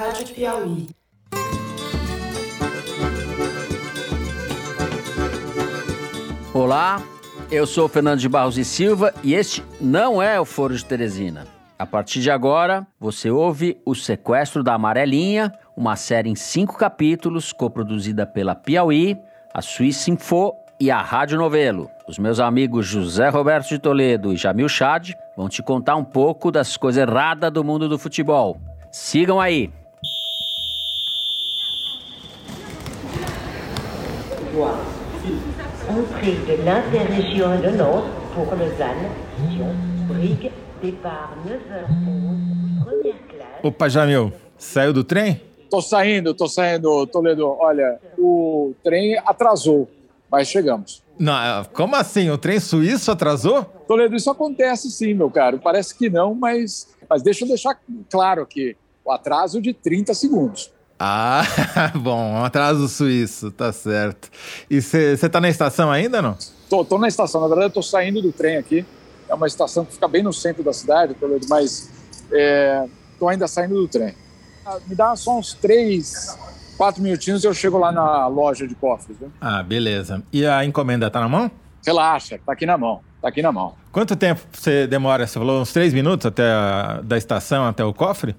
Rádio Piauí. Olá, eu sou Fernando de Barros e Silva e este não é o Foro de Teresina. A partir de agora, você ouve O Sequestro da Amarelinha, uma série em cinco capítulos, coproduzida pela Piauí, a Suíça Info e a Rádio Novelo. Os meus amigos José Roberto de Toledo e Jamil Chad vão te contar um pouco das coisas erradas do mundo do futebol. Sigam aí! Entrée de l'interrégion de Nantes pour Lausanne, Sion, Brigue, départ 9h11, première classe. Opa, Jamil, saiu do trem? Tô saindo, tô saindo, Toledo. Olha, o trem atrasou, mas chegamos. Não, como assim? O trem suíço atrasou? Toledo, isso acontece sim, meu caro. Parece que não, mas, mas deixa eu deixar claro aqui. O atraso de 30 segundos. Ah, bom, um atraso suíço, tá certo. E você tá na estação ainda, não? Tô, tô na estação, na verdade eu tô saindo do trem aqui. É uma estação que fica bem no centro da cidade, mas é, tô ainda saindo do trem. Ah, Me dá só uns três, quatro minutinhos e eu chego lá na loja de cofres. Viu? Ah, beleza. E a encomenda tá na mão? Relaxa, tá aqui na mão, tá aqui na mão. Quanto tempo você demora? Você falou uns três minutos até a, da estação até o cofre?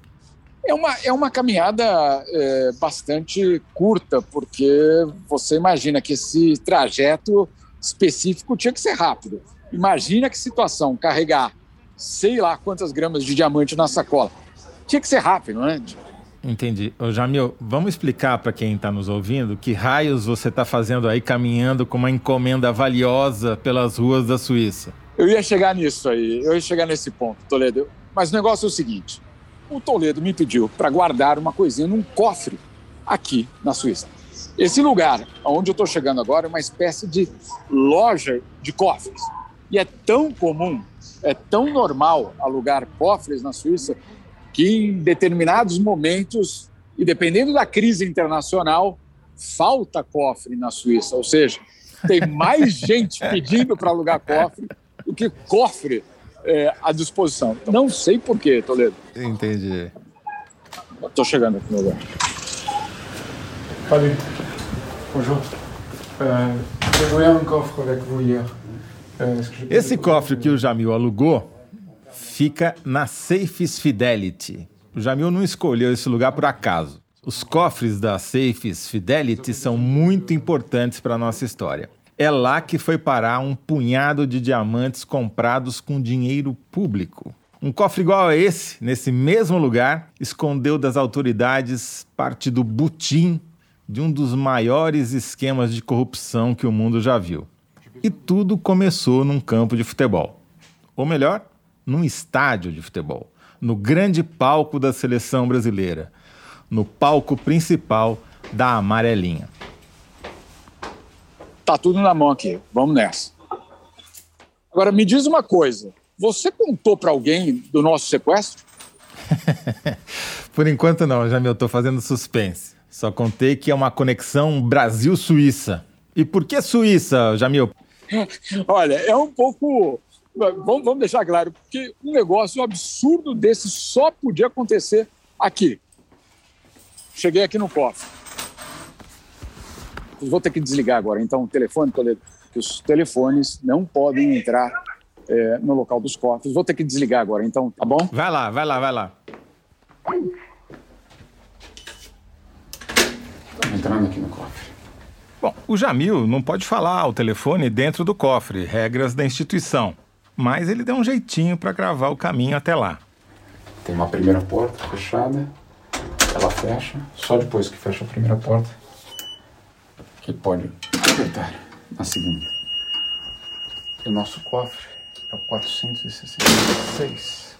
É uma, é uma caminhada é, bastante curta, porque você imagina que esse trajeto específico tinha que ser rápido. Imagina que situação, carregar sei lá quantas gramas de diamante na sacola. Tinha que ser rápido, né? Entendi. Ô, Jamil, vamos explicar para quem está nos ouvindo que raios você está fazendo aí caminhando com uma encomenda valiosa pelas ruas da Suíça. Eu ia chegar nisso aí, eu ia chegar nesse ponto, Toledo. Mas o negócio é o seguinte: o Toledo me pediu para guardar uma coisinha num cofre aqui na Suíça. Esse lugar onde eu estou chegando agora é uma espécie de loja de cofres. E é tão comum, é tão normal alugar cofres na Suíça que em determinados momentos, e dependendo da crise internacional, falta cofre na Suíça. Ou seja, tem mais gente pedindo para alugar cofre do que cofre é, à disposição. Não sei por quê, Toledo. Entendi. Estou chegando aqui no lugar. Salut. Bonjour. Euh, J'ai loué un coffre avec vous hier. Euh, Esse cofre que o Jamil alugou fica na Safes Fidelity. O Jamil não escolheu esse lugar por acaso. Os cofres da Safes Fidelity são muito importantes para a nossa história. É lá que foi parar um punhado de diamantes comprados com dinheiro público. Um cofre igual a esse, nesse mesmo lugar, escondeu das autoridades parte do butim de um dos maiores esquemas de corrupção que o mundo já viu. E tudo começou num campo de futebol. Ou melhor, num estádio de futebol. No grande palco da seleção brasileira. No palco principal da Amarelinha. Tá tudo na mão aqui. Vamos nessa. Agora, me diz uma coisa. Você contou para alguém do nosso sequestro? Por enquanto não, Jamil, estou fazendo suspense. Só contei que é uma conexão Brasil-Suíça. E por que Suíça, Jamil? Olha, é um pouco. Vamos, vamos deixar claro, porque um negócio absurdo desse só podia acontecer aqui. Cheguei aqui no cofre. Vou ter que desligar agora, então, o telefone, que os telefones não podem entrar é, no local dos cofres. Vou ter que desligar agora, então, tá bom? Vai lá, vai lá, vai lá. Entrando aqui no cofre. Bom, o Jamil não pode falar ao telefone dentro do cofre, regras da instituição. Mas ele deu um jeitinho para gravar o caminho até lá. Tem uma primeira porta fechada. Ela fecha. Só depois que fecha a primeira porta que pode apertar na segunda. E o nosso cofre é o 466.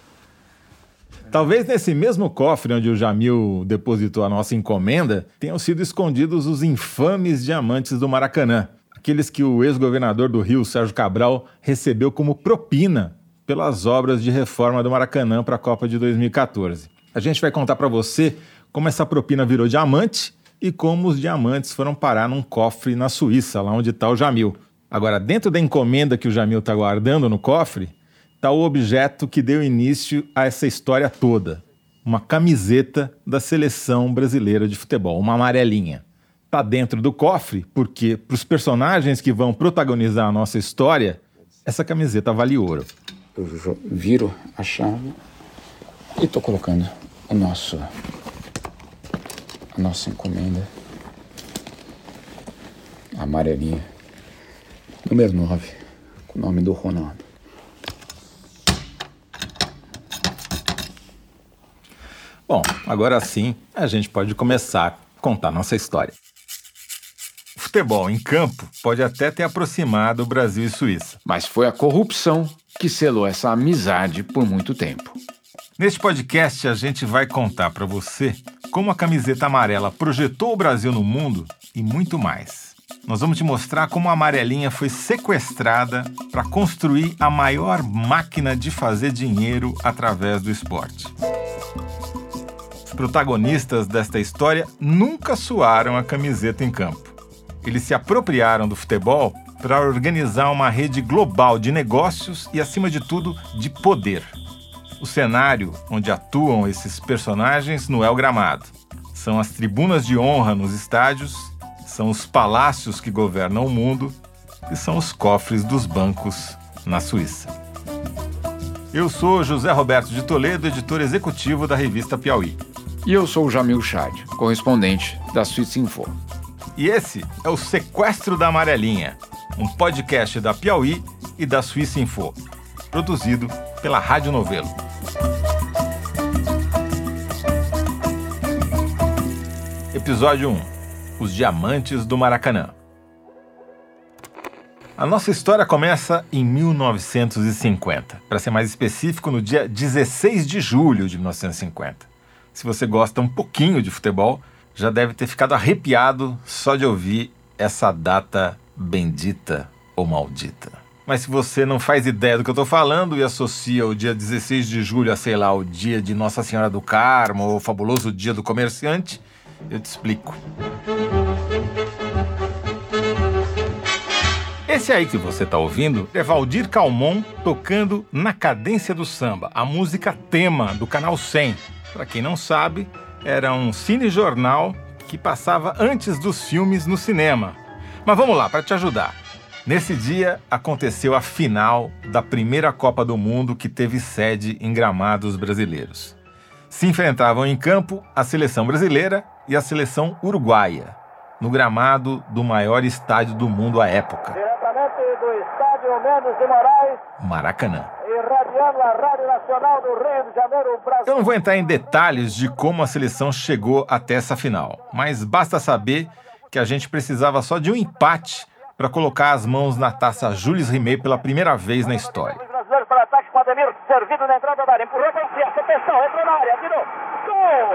Talvez nesse mesmo cofre onde o Jamil depositou a nossa encomenda tenham sido escondidos os infames diamantes do Maracanã. Aqueles que o ex-governador do Rio, Sérgio Cabral, recebeu como propina pelas obras de reforma do Maracanã para a Copa de 2014. A gente vai contar para você como essa propina virou diamante e como os diamantes foram parar num cofre na Suíça, lá onde está o Jamil. Agora, dentro da encomenda que o Jamil está guardando no cofre, está o objeto que deu início a essa história toda. uma camiseta da seleção brasileira de futebol, uma amarelinha. Tá dentro do cofre porque para os personagens que vão protagonizar a nossa história, essa camiseta vale ouro. Eu viro a chave e tô colocando o nosso a nossa encomenda amarelinha número 9 com o nome do Ronaldo. Bom, agora sim a gente pode começar a contar nossa história. O futebol em campo pode até ter aproximado Brasil e Suíça. Mas foi a corrupção que selou essa amizade por muito tempo. Neste podcast, a gente vai contar para você como a camiseta amarela projetou o Brasil no mundo e muito mais. Nós vamos te mostrar como a amarelinha foi sequestrada para construir a maior máquina de fazer dinheiro através do esporte. Os protagonistas desta história nunca suaram a camiseta em campo. Eles se apropriaram do futebol para organizar uma rede global de negócios e, acima de tudo, de poder. O cenário onde atuam esses personagens não é o gramado. São as tribunas de honra nos estádios, são os palácios que governam o mundo e são os cofres dos bancos na Suíça. Eu sou José Roberto de Toledo, editor executivo da revista Piauí. E eu sou o Jamil Chad, correspondente da Suíça Info. E esse é o Sequestro da Amarelinha, um podcast da Piauí e da Suíça Info, produzido pela Rádio Novelo. Episódio 1 Os Diamantes do Maracanã. A nossa história começa em 1950, para ser mais específico, no dia 16 de julho de 1950 se você gosta um pouquinho de futebol, já deve ter ficado arrepiado só de ouvir essa data bendita ou maldita. Mas se você não faz ideia do que eu estou falando e associa o dia 16 de julho a, sei lá, o dia de Nossa Senhora do Carmo ou o fabuloso dia do comerciante, eu te explico. Esse aí que você está ouvindo é Valdir Calmon tocando na cadência do samba, a música tema do canal 100, para quem não sabe, era um cinejornal que passava antes dos filmes no cinema. Mas vamos lá, para te ajudar. Nesse dia aconteceu a final da primeira Copa do Mundo que teve sede em gramados brasileiros. Se enfrentavam em campo a seleção brasileira e a seleção uruguaia, no gramado do maior estádio do mundo à época. Diretamente do estádio Mendes de Moraes. Maracanã. Irradiando a Rádio Nacional do Rio de Janeiro, Brasil. Eu não vou entrar em detalhes de como a seleção chegou até essa final, mas basta saber que a gente precisava só de um empate para colocar as mãos na taça Jules Rimet pela primeira vez na história. Brasileiro para ataque com Ademir, servido na entrada da área. Empurrou para o Ciência, atenção, entrou na área, tirou. Gol!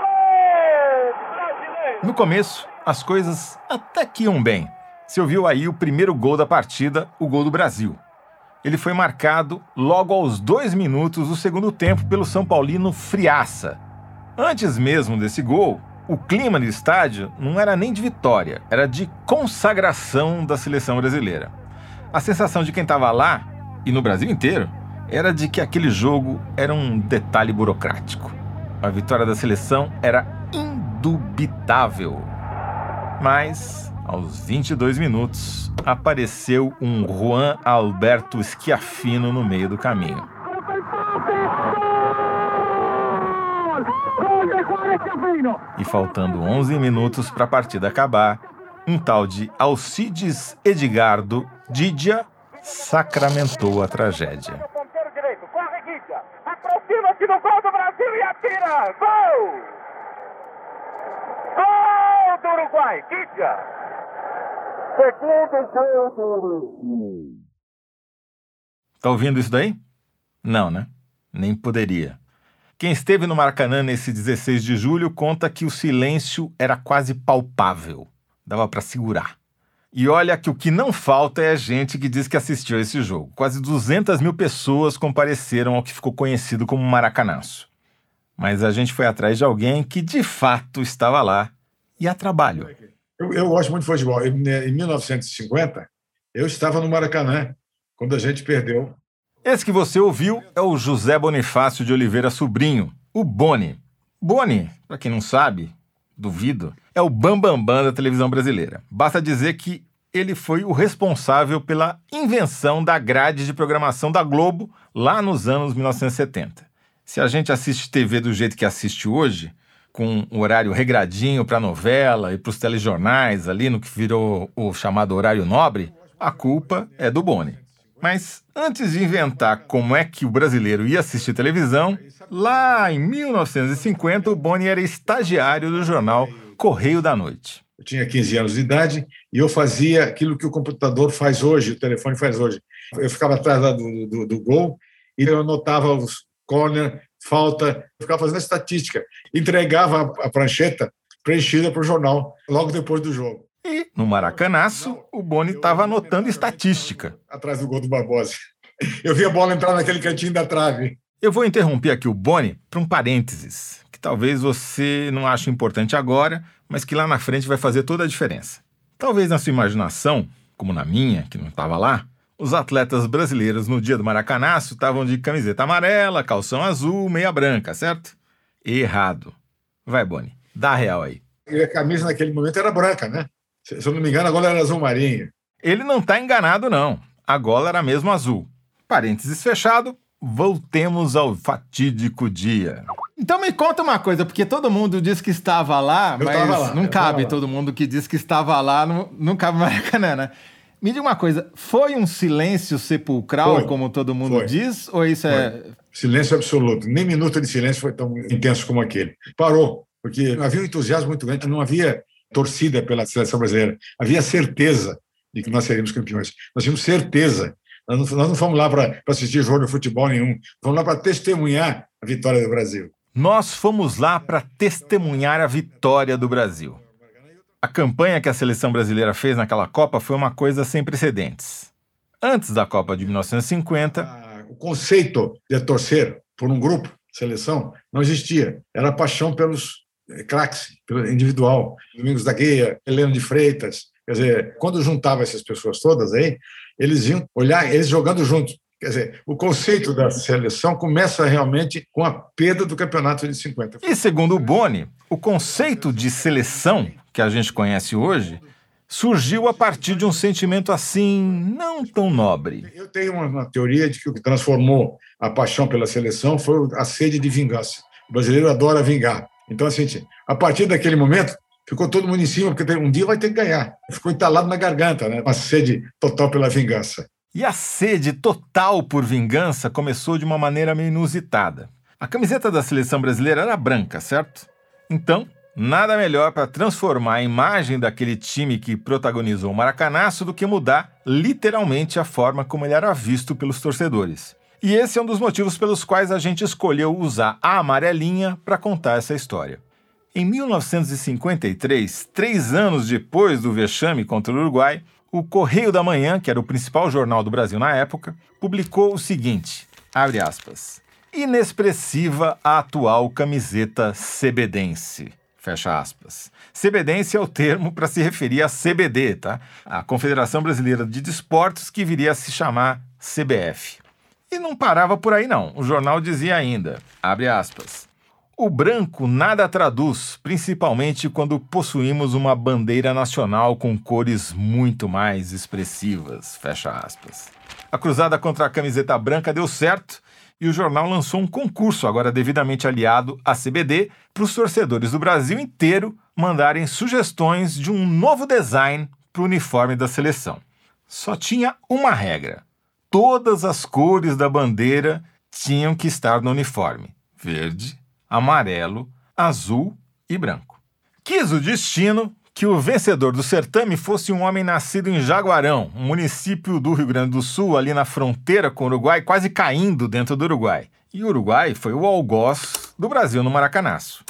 Gol! Brasileiro! No começo, as coisas até que iam bem. Se ouviu aí o primeiro gol da partida, o gol do Brasil. Ele foi marcado logo aos dois minutos do segundo tempo pelo São Paulino Friaça. Antes mesmo desse gol, o clima no estádio não era nem de vitória, era de consagração da seleção brasileira. A sensação de quem estava lá, e no Brasil inteiro, era de que aquele jogo era um detalhe burocrático. A vitória da seleção era indubitável. Mas, aos 22 minutos, apareceu um Juan Alberto Schiaffino no meio do caminho. E faltando 11 minutos para a partida acabar, um tal de Alcides Edgardo Didia sacramentou a tragédia. Aproxima-se do gol do Brasil e atira. Gol! Gol do Uruguai, Guidia. Segundo gol Tá ouvindo isso daí? Não, né? Nem poderia. Quem esteve no Maracanã nesse 16 de julho conta que o silêncio era quase palpável. Dava para segurar. E olha que o que não falta é a gente que diz que assistiu a esse jogo. Quase 200 mil pessoas compareceram ao que ficou conhecido como Maracanaço. Mas a gente foi atrás de alguém que de fato estava lá e a trabalho. Eu, eu gosto muito de futebol. Em 1950, eu estava no Maracanã quando a gente perdeu. Esse que você ouviu é o José Bonifácio de Oliveira Sobrinho, o Boni. Boni, para quem não sabe, duvido, é o bambambam bam, bam da televisão brasileira. Basta dizer que ele foi o responsável pela invenção da grade de programação da Globo lá nos anos 1970. Se a gente assiste TV do jeito que assiste hoje, com um horário regradinho para novela e para os telejornais, ali no que virou o chamado horário nobre, a culpa é do Boni. Mas antes de inventar como é que o brasileiro ia assistir televisão, lá em 1950 o Boni era estagiário do jornal Correio da Noite. Eu tinha 15 anos de idade e eu fazia aquilo que o computador faz hoje, o telefone faz hoje. Eu ficava atrás do, do, do gol e eu anotava os corner, falta, ficava fazendo estatística. Entregava a prancheta preenchida para o jornal logo depois do jogo. E no Maracanaço, o Boni estava anotando estatística. Atrás do gol do Barbosa. Eu vi a bola entrar naquele cantinho da trave. Eu vou interromper aqui o Boni para um parênteses, que talvez você não ache importante agora, mas que lá na frente vai fazer toda a diferença. Talvez na sua imaginação, como na minha, que não estava lá, os atletas brasileiros no dia do Maracanaço estavam de camiseta amarela, calção azul, meia branca, certo? Errado. Vai, Boni, dá real aí. E a camisa naquele momento era branca, né? Se eu não me engano, a gola era azul marinho. Ele não está enganado, não. A gola era mesmo azul. Parênteses fechado, voltemos ao fatídico dia. Então me conta uma coisa, porque todo mundo diz que estava lá, eu mas lá, não cabe todo mundo que diz que estava lá, não, não cabe Maracanã, né? Me diga uma coisa, foi um silêncio sepulcral, foi, como todo mundo foi. diz, ou isso é foi. é... Silêncio absoluto. Nem minuto de silêncio foi tão intenso como aquele. Parou, porque havia um entusiasmo muito grande, não havia torcida pela seleção brasileira, havia certeza de que nós seríamos campeões. Nós tínhamos certeza. Nós não, nós não fomos lá para assistir jogo de futebol nenhum, fomos lá para testemunhar a vitória do Brasil. Nós fomos lá para testemunhar a vitória do Brasil. A campanha que a seleção brasileira fez naquela Copa foi uma coisa sem precedentes. Antes da Copa de 1950. Ah, o conceito de torcer por um grupo, seleção, não existia. Era paixão pelos craques, pelo individual. Domingos da Guia, Heleno de Freitas. Quer dizer, quando juntava essas pessoas todas aí, eles iam olhar, eles jogando juntos. Quer dizer, o conceito da seleção começa realmente com a perda do campeonato de 50. E segundo o Boni, o conceito de seleção que a gente conhece hoje surgiu a partir de um sentimento assim não tão nobre. Eu tenho uma, teoria de que o que transformou a paixão pela seleção foi a sede de vingança. O brasileiro adora vingar. Então, assim, a partir daquele momento, ficou todo mundo em cima, porque um dia vai ter que ganhar. Ficou entalado na garganta, né? Uma sede total pela vingança. E a sede total por vingança começou de uma maneira meio inusitada. A camiseta da seleção brasileira era branca, certo? Então, nada melhor para transformar a imagem daquele time que protagonizou o Maracanaço do que mudar literalmente a forma como ele era visto pelos torcedores. E esse é um dos motivos pelos quais a gente escolheu usar a amarelinha para contar essa história. Em 1953, três anos depois do vexame contra o Uruguai, o Correio da Manhã, que era o principal jornal do Brasil na época, publicou o seguinte: abre aspas. Inexpressiva a atual camiseta cebedense. Fecha aspas. Cebedense é o termo para se referir à CBD, tá? A Confederação Brasileira de Desportos, que viria a se chamar CBF. E não parava por aí não. O jornal dizia ainda, abre aspas, o branco nada traduz, principalmente quando possuímos uma bandeira nacional com cores muito mais expressivas. Fecha aspas. A cruzada contra a camiseta branca deu certo e o jornal lançou um concurso, agora devidamente aliado à CBD, para os torcedores do Brasil inteiro mandarem sugestões de um novo design para o uniforme da seleção. Só tinha uma regra: todas as cores da bandeira tinham que estar no uniforme: verde, amarelo, azul e branco. Quis o destino que o vencedor do certame fosse um homem nascido em Jaguarão, um município do Rio Grande do Sul, ali na fronteira com o Uruguai, quase caindo dentro do Uruguai. E o Uruguai foi o algoz do Brasil no Maracanaço.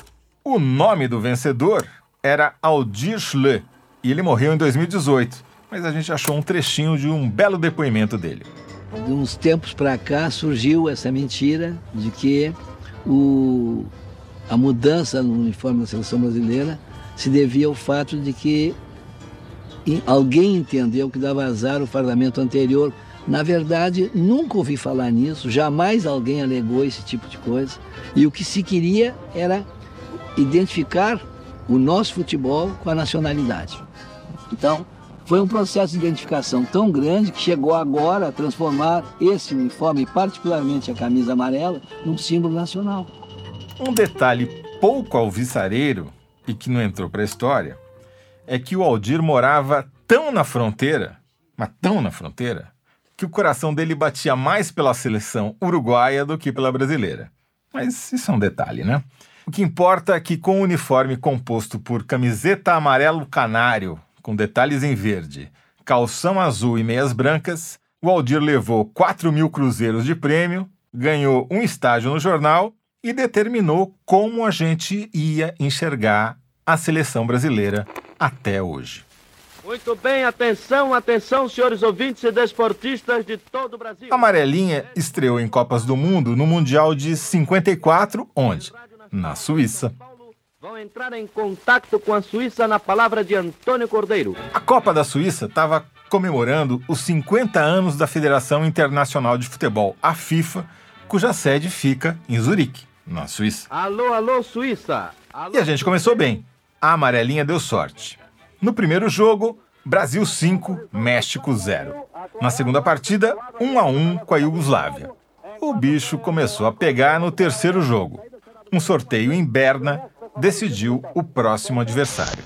O nome do vencedor era Aldir Schle, e ele morreu em 2018, mas a gente achou um trechinho de um belo depoimento dele. De uns tempos para cá surgiu essa mentira de que o, a mudança no uniforme da seleção brasileira se devia ao fato de que alguém entendeu que dava azar o parlamento anterior Na verdade, nunca ouvi falar nisso, jamais alguém alegou esse tipo de coisa. E o que se queria era identificar o nosso futebol com a nacionalidade. Então, foi um processo de identificação tão grande que chegou agora a transformar esse uniforme, particularmente a camisa amarela, num símbolo nacional. Um detalhe pouco alvissareiro e que não entrou para a história é que o Aldir morava tão na fronteira, mas tão na fronteira, que o coração dele batia mais pela seleção uruguaia do que pela brasileira. Mas isso é um detalhe, né? O que importa é que, com o uniforme composto por camiseta amarelo canário, com detalhes em verde, calção azul e meias brancas, o Aldir levou 4 mil cruzeiros de prêmio, ganhou um estágio no jornal e determinou como a gente ia enxergar a seleção brasileira até hoje. Muito bem, atenção, atenção, senhores ouvintes e desportistas de todo o Brasil. A Amarelinha estreou em Copas do Mundo no Mundial de 54, onde? Na Suíça. Vão entrar em contato com a Suíça na palavra de Antônio Cordeiro. A Copa da Suíça estava comemorando os 50 anos da Federação Internacional de Futebol, a FIFA, cuja sede fica em Zurique, na Suíça. Alô, alô, Suíça. Alô, E a gente começou bem. A amarelinha deu sorte. No primeiro jogo, Brasil 5, México 0. Na segunda partida, 1 a 1 com a Iugoslávia. O bicho começou a pegar no terceiro jogo. Um sorteio em Berna decidiu o próximo adversário.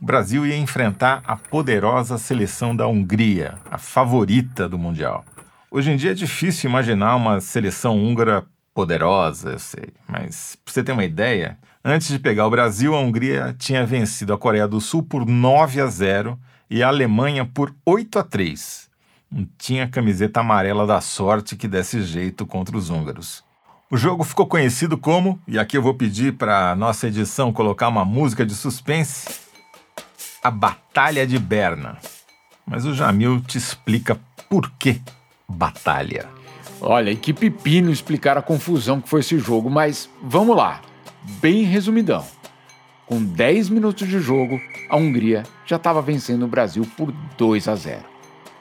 O Brasil ia enfrentar a poderosa seleção da Hungria, a favorita do Mundial. Hoje em dia é difícil imaginar uma seleção húngara poderosa, eu sei, mas para você ter uma ideia, antes de pegar o Brasil, a Hungria tinha vencido a Coreia do Sul por 9 a 0 e a Alemanha por 8 a 3. Não tinha camiseta amarela da sorte que desse jeito contra os húngaros. O jogo ficou conhecido como, e aqui eu vou pedir para nossa edição colocar uma música de suspense, a Batalha de Berna. Mas o Jamil te explica por que batalha. Olha, e que pepino explicar a confusão que foi esse jogo, mas vamos lá, bem resumidão. Com 10 minutos de jogo, a Hungria já estava vencendo o Brasil por 2 a 0.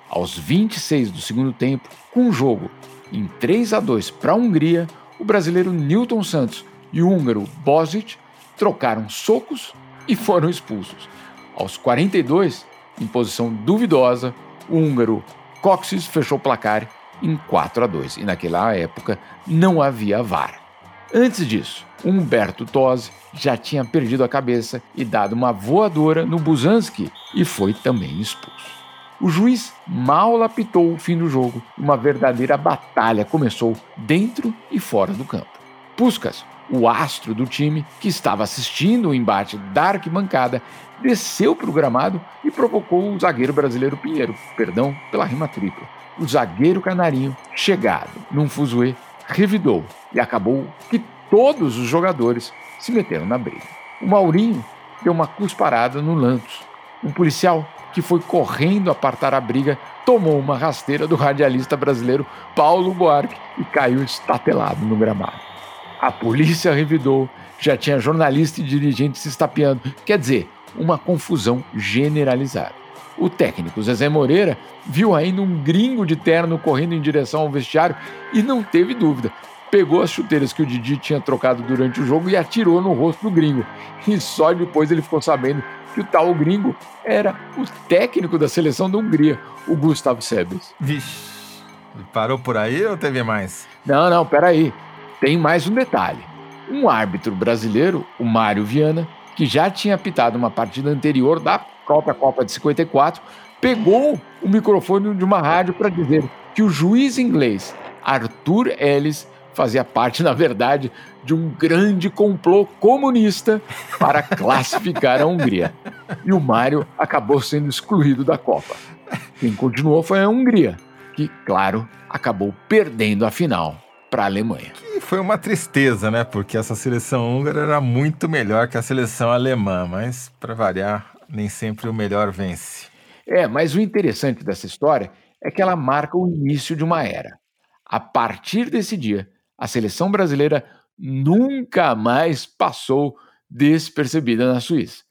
Aos 26 do segundo tempo, com o jogo em 3 a 2 para a Hungria, o brasileiro Newton Santos e o húngaro Bosic trocaram socos e foram expulsos. Aos 42, em posição duvidosa, o húngaro Coxes fechou o placar em 4 a 2 e naquela época não havia VAR. Antes disso, Humberto Tosi já tinha perdido a cabeça e dado uma voadora no Busanski e foi também expulso. O juiz mal apitou o fim do jogo uma verdadeira batalha começou dentro e fora do campo. Puskas, o astro do time, que estava assistindo o embate da arquibancada, desceu para o gramado e provocou o zagueiro brasileiro Pinheiro, perdão pela rima tripla. O zagueiro canarinho, chegado num fuzuê, revidou e acabou que todos os jogadores se meteram na briga. O Maurinho deu uma cusparada no Lantos. Um policial que foi correndo apartar a briga, tomou uma rasteira do radialista brasileiro Paulo Buarque e caiu estatelado no gramado. A polícia revidou, já tinha jornalista e dirigente se estapeando, quer dizer, uma confusão generalizada. O técnico Zezé Moreira viu ainda um gringo de terno correndo em direção ao vestiário e não teve dúvida. Pegou as chuteiras que o Didi tinha trocado durante o jogo e atirou no rosto do gringo. E só depois ele ficou sabendo que o tal gringo era o técnico da seleção da Hungria, o Gustavo Sebes. Vixe, parou por aí ou teve mais? Não, não, peraí. Tem mais um detalhe. Um árbitro brasileiro, o Mário Viana, que já tinha apitado uma partida anterior da própria Copa de 54, pegou o microfone de uma rádio para dizer que o juiz inglês Arthur Ellis fazia parte, na verdade, de um grande complô comunista para classificar a Hungria. E o Mário acabou sendo excluído da Copa. Quem continuou foi a Hungria, que, claro, acabou perdendo a final para a Alemanha. E foi uma tristeza, né? Porque essa seleção húngara era muito melhor que a seleção alemã, mas, para variar, nem sempre o melhor vence. É, mas o interessante dessa história é que ela marca o início de uma era. A partir desse dia, a seleção brasileira nunca mais passou despercebida na Suíça.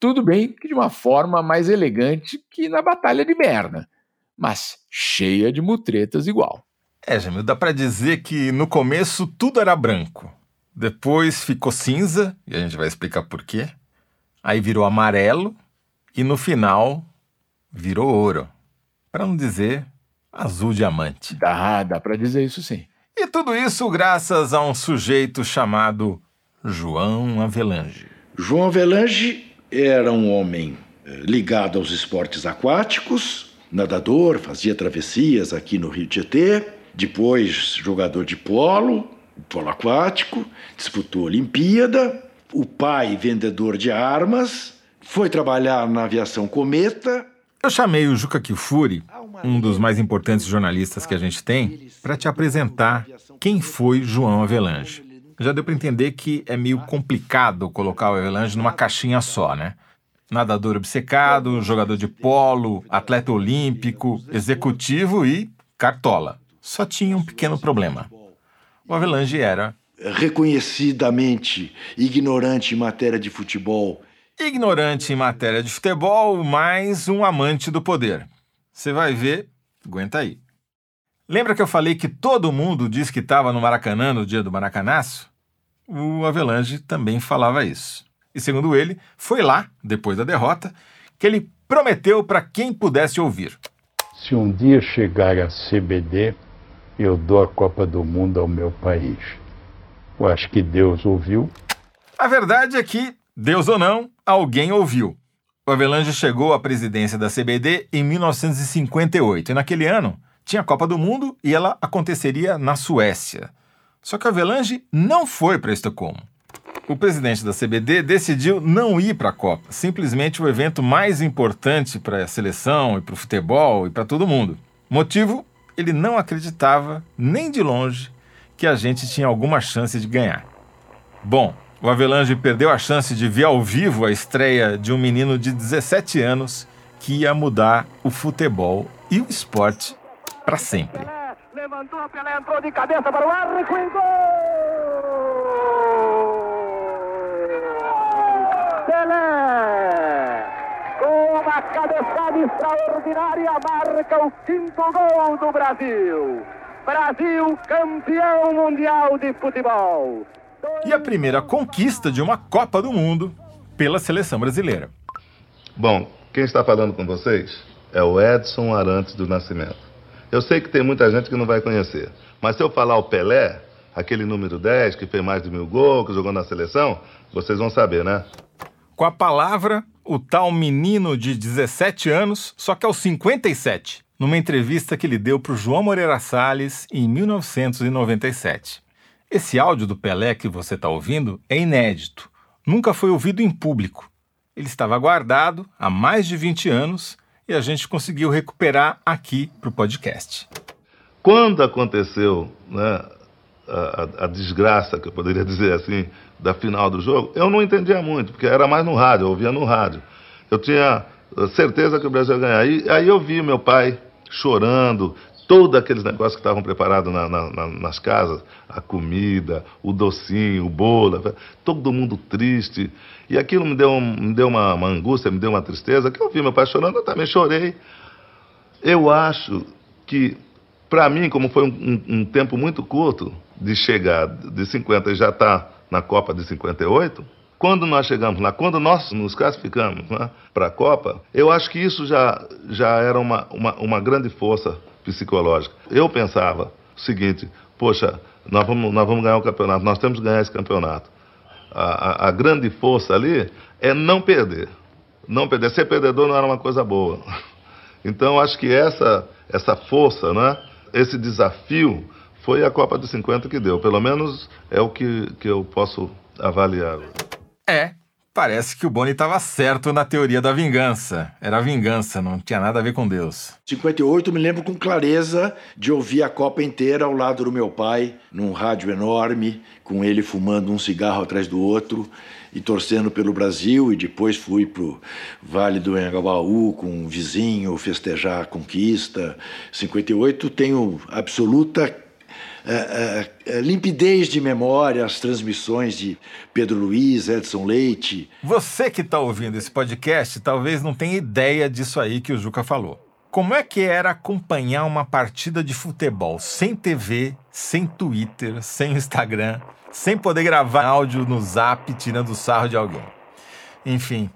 Tudo bem que de uma forma mais elegante que na Batalha de Berna. mas cheia de mutretas igual. É, Jamil, dá para dizer que no começo tudo era branco. Depois ficou cinza, e a gente vai explicar por quê. Aí virou amarelo e no final virou ouro. Para não dizer azul diamante. Dá, dá para dizer isso sim. E tudo isso graças a um sujeito chamado João Avelange. João Avelange era um homem eh, ligado aos esportes aquáticos, nadador, fazia travessias aqui no Rio Tietê, depois jogador de polo, polo aquático, disputou a Olimpíada, o pai vendedor de armas, foi trabalhar na aviação Cometa. Eu chamei o Juca Kifuri, um dos mais importantes jornalistas que a gente tem, para te apresentar quem foi João Avelange. Já deu para entender que é meio complicado colocar o Avelange numa caixinha só, né? Nadador obcecado, jogador de polo, atleta olímpico, executivo e cartola. Só tinha um pequeno problema. O Avelange era reconhecidamente ignorante em matéria de futebol. Ignorante em matéria de futebol, mas um amante do poder. Você vai ver, aguenta aí. Lembra que eu falei que todo mundo diz que estava no Maracanã no dia do Maracanaço? O Avelange também falava isso. E segundo ele, foi lá, depois da derrota, que ele prometeu para quem pudesse ouvir. Se um dia chegar a CBD, eu dou a Copa do Mundo ao meu país. Eu acho que Deus ouviu. A verdade é que, Deus ou não, alguém ouviu. O Avelange chegou à presidência da CBD em 1958 e naquele ano tinha a Copa do Mundo e ela aconteceria na Suécia. Só que o Avelange não foi para Estocolmo. O presidente da CBD decidiu não ir para a Copa, simplesmente o evento mais importante para a seleção e para o futebol e para todo mundo. Motivo ele não acreditava, nem de longe, que a gente tinha alguma chance de ganhar. Bom, o Avelange perdeu a chance de ver ao vivo a estreia de um menino de 17 anos que ia mudar o futebol e o esporte para sempre. Levantou, Pelé entrou de cabeça para o arco e gol! Pelé! Com uma cabeçada extraordinária, marca o quinto gol do Brasil. Brasil campeão mundial de futebol. E a primeira conquista de uma Copa do Mundo pela seleção brasileira. Bom, quem está falando com vocês é o Edson Arantes do Nascimento. Eu sei que tem muita gente que não vai conhecer, mas se eu falar o Pelé, aquele número 10 que fez mais de mil gols, que jogou na seleção, vocês vão saber, né? Com a palavra, o tal menino de 17 anos, só que aos 57, numa entrevista que ele deu para o João Moreira Salles em 1997. Esse áudio do Pelé que você está ouvindo é inédito, nunca foi ouvido em público. Ele estava guardado há mais de 20 anos e a gente conseguiu recuperar aqui para o podcast. Quando aconteceu né, a, a, desgraça, que eu poderia dizer assim, da final do jogo, eu não entendia muito, porque era mais no rádio, eu ouvia no rádio. Eu tinha certeza que o Brasil ia ganhar. Aí, aí eu vi meu pai chorando, todos aqueles negócios que estavam preparados na, na, nas casas, a comida, o docinho, o bolo, todo mundo triste. E aquilo me deu, me deu uma, uma angústia, me deu uma tristeza, que eu vi meu pai chorando, eu também chorei. Eu acho que, para mim, como foi um, um, tempo muito curto de chegar de 50 e já estar tá na Copa de 58, quando nós chegamos lá, quando nós nos classificamos né, para a Copa, eu acho que isso já, já era uma, uma, uma grande força psicológica. Eu pensava o seguinte: poxa, nós vamos, nós vamos ganhar o campeonato, nós temos que ganhar esse campeonato. A, a, a grande força ali é não perder. Não perder. Ser perdedor não era uma coisa boa. Então, acho que essa, essa força, né, esse desafio, foi a Copa dos 50 que deu. Pelo menos é o que, que eu posso avaliar. É, Parece que o Boni estava certo na teoria da vingança. Era vingança, não tinha nada a ver com Deus. 58 me lembro com clareza de ouvir a Copa inteira ao lado do meu pai, num rádio enorme, com ele fumando um cigarro atrás do outro e torcendo pelo Brasil. E depois fui pro Vale do Engabaú com um vizinho festejar a conquista. 58 tenho absoluta limpidez de memória, as transmissões de Pedro Luiz, Edson Leite. Você que está ouvindo esse podcast talvez não tenha ideia disso aí que o Juca falou. Como é que era acompanhar uma partida de futebol sem TV, sem Twitter, sem Instagram, sem poder gravar áudio no zap tirando sarro de alguém? Enfim,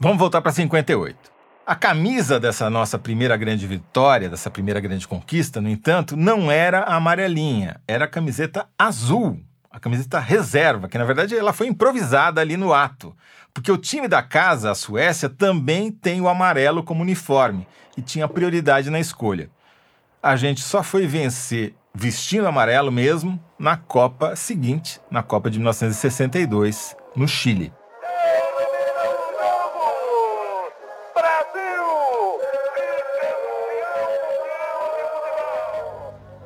vamos voltar para 58. A camisa dessa nossa primeira grande vitória, dessa primeira grande conquista, no entanto, não era a amarelinha, era a camiseta azul, a camiseta reserva, que na verdade ela foi improvisada ali no ato, porque o time da casa, a Suécia, também tem o amarelo como uniforme e tinha prioridade na escolha. A gente só foi vencer vestindo amarelo mesmo na Copa seguinte, na Copa de 1962, no Chile.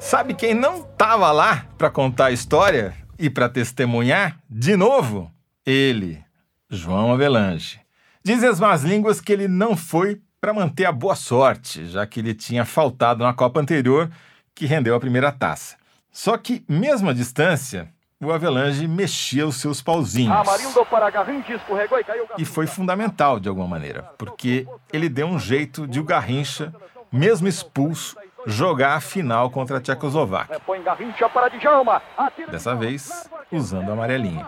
Sabe quem não estava lá para contar a história e para testemunhar? De novo, ele, João Avelange. Dizem as más línguas que ele não foi para manter a boa sorte, já que ele tinha faltado na Copa anterior, que rendeu a primeira taça. Só que, mesmo à distância, o Avelange mexia os seus pauzinhos. E foi fundamental de alguma maneira, porque ele deu um jeito de o Garrincha, mesmo expulso, jogar a final contra a Tchecoslováquia. Dessa vez, usando a amarelinha.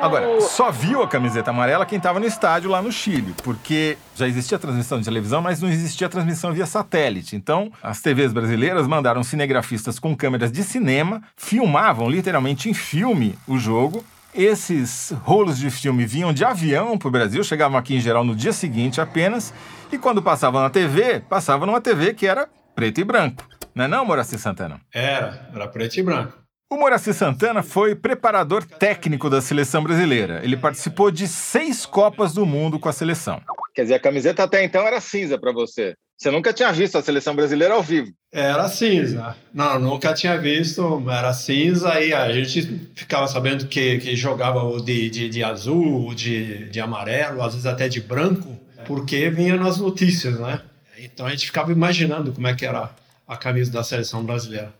Agora, só viu a camiseta amarela quem estava no estádio lá no Chile, porque já existia transmissão de televisão, mas não existia transmissão via satélite. Então, as TVs brasileiras mandaram cinegrafistas com câmeras de cinema, filmavam literalmente em filme o jogo. Esses rolos de filme vinham de avião para o Brasil, chegavam aqui em geral no dia seguinte apenas, e quando passavam na TV, passavam numa TV que era preto e branco. Não é não, Moraci Santana? Era, era preto e branco. O Moraci Santana foi preparador técnico da seleção brasileira. Ele participou de seis Copas do Mundo com a seleção. Quer dizer, a camiseta até então era cinza para você. Você nunca tinha visto a seleção brasileira ao vivo? Era cinza. Não, nunca tinha visto. Era cinza e a gente ficava sabendo que, que jogava de, de, de azul, de, de amarelo, às vezes até de branco, porque vinha nas notícias, né? Então a gente ficava imaginando como é que era a camisa da seleção brasileira.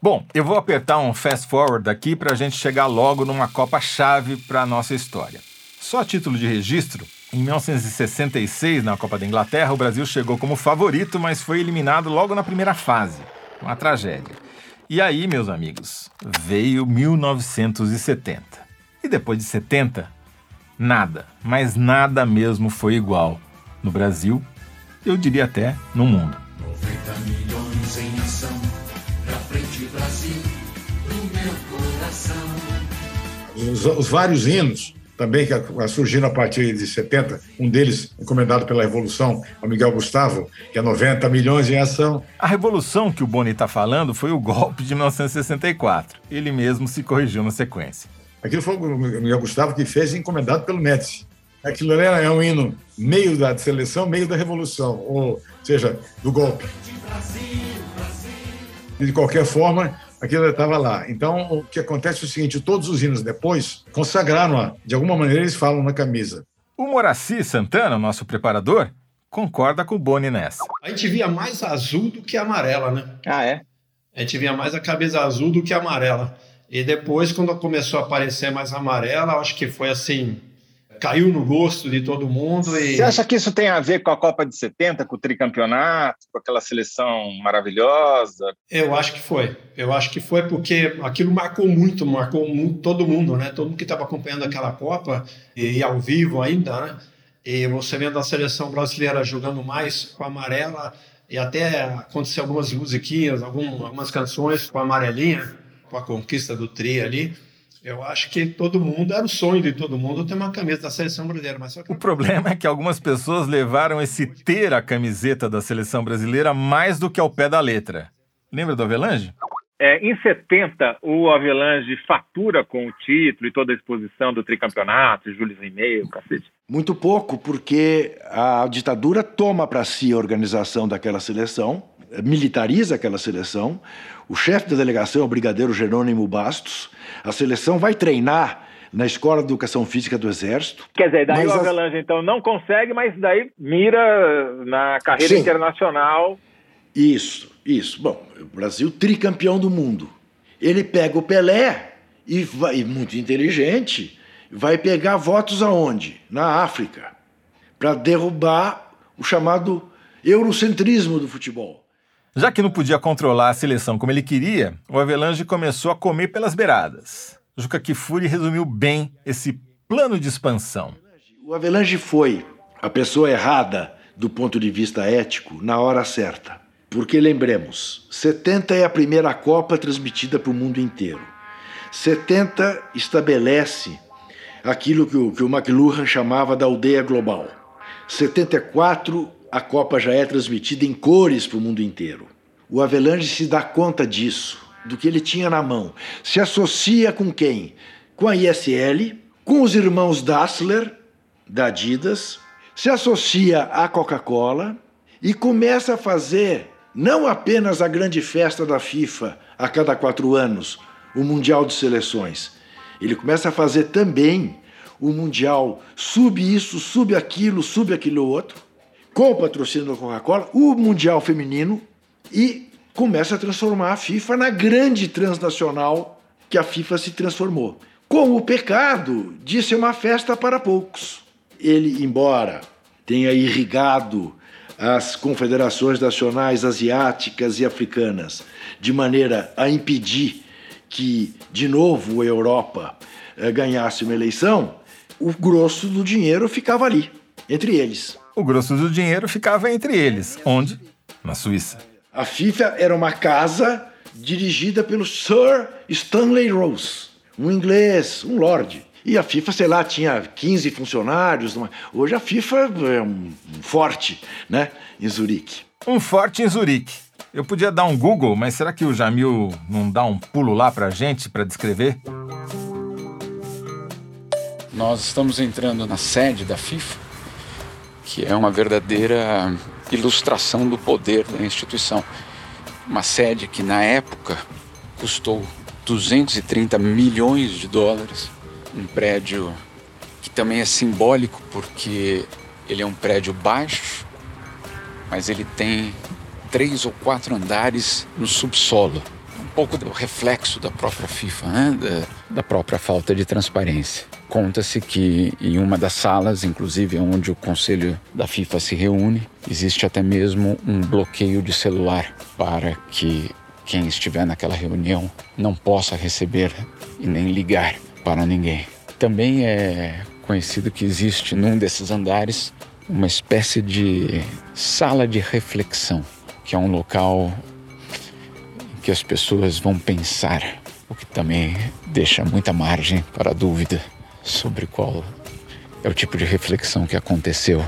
Bom, eu vou apertar um fast forward aqui para a gente chegar logo numa Copa-chave para a nossa história. Só a título de registro, em 1966, na Copa da Inglaterra, o Brasil chegou como favorito, mas foi eliminado logo na primeira fase. Uma tragédia. E aí, meus amigos, veio 1970. E depois de 70, nada, mas nada mesmo foi igual. No Brasil, eu diria até no mundo. 90 milhões em ação frente, Brasil, meu coração. Os, os vários hinos também que surgiram a partir de 70, um deles encomendado pela Revolução, o Miguel Gustavo, que é 90 milhões em ação. A revolução que o Boni está falando foi o golpe de 1964. Ele mesmo se corrigiu na sequência. Aquilo foi o Miguel Gustavo que fez encomendado pelo Médici. Aquilo é um hino meio da seleção, meio da revolução, ou seja, do golpe. De qualquer forma, aquilo estava lá. Então, o que acontece é o seguinte: todos os hinos depois consagraram-a. De alguma maneira, eles falam na camisa. O Moraci Santana, nosso preparador, concorda com o Boni nessa. A gente via mais azul do que amarela, né? Ah, é? A gente via mais a camisa azul do que amarela. E depois, quando começou a aparecer mais amarela, acho que foi assim, caiu no gosto de todo mundo. E... Você acha que isso tem a ver com a Copa de 70, com o tricampeonato, com aquela seleção maravilhosa? Eu acho que foi. Eu acho que foi porque aquilo marcou muito, marcou muito todo mundo, né? Todo mundo que estava acompanhando aquela Copa e ao vivo ainda, né? E você vendo a seleção brasileira jogando mais com a amarela e até aconteceu algumas musiquinhas, algumas canções com a amarelinha, com a conquista do tri ali. Eu acho que todo mundo, era o sonho de todo mundo ter uma camisa da seleção brasileira. Mas que... O problema é que algumas pessoas levaram esse ter a camiseta da seleção brasileira mais do que ao pé da letra. Lembra do Avelange? É, em 70, o Avelange fatura com o título e toda a exposição do tricampeonato, Júlio e-mail, cacete. Muito pouco, porque a ditadura toma para si a organização daquela seleção, militariza aquela seleção. O chefe da delegação é o brigadeiro Jerônimo Bastos. A seleção vai treinar na Escola de Educação Física do Exército. Quer dizer, daí o Avelange, as... então, não consegue, mas daí mira na carreira Sim. internacional. Isso, isso. Bom, o Brasil tricampeão do mundo. Ele pega o Pelé e vai, muito inteligente, vai pegar votos aonde? Na África, para derrubar o chamado eurocentrismo do futebol. Já que não podia controlar a seleção como ele queria, o Avelange começou a comer pelas beiradas. Juca Kifuri resumiu bem esse plano de expansão. O Avelange foi a pessoa errada do ponto de vista ético na hora certa. Porque lembremos, 70 é a primeira Copa transmitida para o mundo inteiro. 70 estabelece aquilo que o, que o McLuhan chamava da aldeia global. 74 a Copa já é transmitida em cores para o mundo inteiro. O Avelange se dá conta disso, do que ele tinha na mão. Se associa com quem? Com a ISL, com os irmãos Dassler, da Adidas, se associa à Coca-Cola e começa a fazer não apenas a grande festa da FIFA a cada quatro anos, o Mundial de Seleções. Ele começa a fazer também o Mundial sub isso, sub aquilo, sub aquilo outro com o patrocínio da Coca-Cola, o Mundial Feminino e começa a transformar a FIFA na grande transnacional que a FIFA se transformou. Com o pecado de ser uma festa para poucos. Ele, embora tenha irrigado as confederações nacionais asiáticas e africanas de maneira a impedir que, de novo, a Europa eh, ganhasse uma eleição, o grosso do dinheiro ficava ali, entre eles. O grosso do dinheiro ficava entre eles. Onde? Na Suíça. A FIFA era uma casa dirigida pelo Sir Stanley Rose, um inglês, um lord. E a FIFA, sei lá, tinha 15 funcionários. Hoje a FIFA é um forte, né, em Zurique. Um forte em Zurique. Eu podia dar um Google, mas será que o Jamil não dá um pulo lá pra gente para descrever? Nós estamos entrando na sede da FIFA que é uma verdadeira ilustração do poder da instituição. Uma sede que na época custou 230 milhões de dólares, um prédio que também é simbólico porque ele é um prédio baixo, mas ele tem três ou quatro andares no subsolo. Um pouco do reflexo da própria FIFA, né? da, da própria falta de transparência. Conta-se que em uma das salas, inclusive onde o conselho da FIFA se reúne, existe até mesmo um bloqueio de celular para que quem estiver naquela reunião não possa receber e nem ligar para ninguém. Também é conhecido que existe num desses andares uma espécie de sala de reflexão, que é um local que as pessoas vão pensar, o que também deixa muita margem para dúvida sobre qual é o tipo de reflexão que aconteceu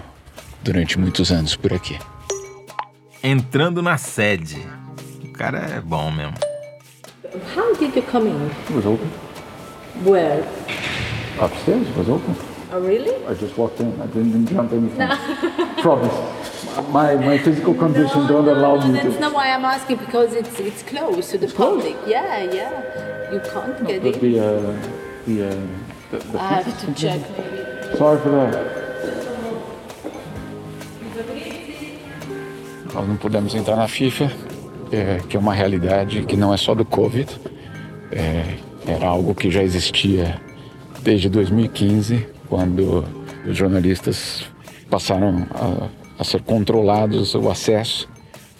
durante muitos anos por aqui. Entrando na sede. O cara é bom mesmo. How did you come in? It was open. Where? Upstairs, it was open. Oh, really? I just walked in. I didn't, didn't jump anything. No. Promise. My, my physical condition no, don't allow no, me that's to. not why I'm asking because it's it's closed to the public. Yeah, yeah. You can't get But in. the, uh, the, uh, I have to check. Sorry for that. Nós não pudemos entrar na FIFA, é, que é uma realidade que não é só do Covid. É, era algo que já existia desde 2015, quando os jornalistas passaram a, a ser controlados o acesso.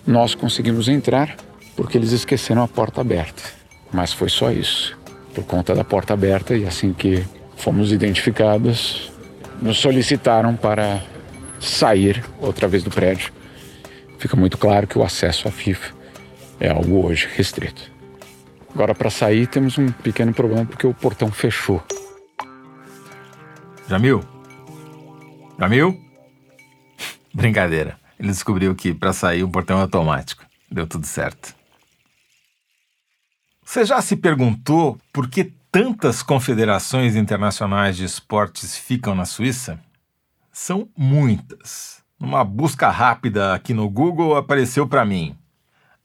Nós conseguimos entrar porque eles esqueceram a porta aberta. Mas foi só isso. Por conta da porta aberta e assim que fomos identificados, nos solicitaram para sair outra vez do prédio. Fica muito claro que o acesso à FIFA é algo hoje restrito. Agora, para sair, temos um pequeno problema porque o portão fechou. Jamil? Jamil? Brincadeira. Ele descobriu que para sair o portão é automático. Deu tudo certo. Você já se perguntou por que tantas confederações internacionais de esportes ficam na Suíça? São muitas. Numa busca rápida aqui no Google apareceu para mim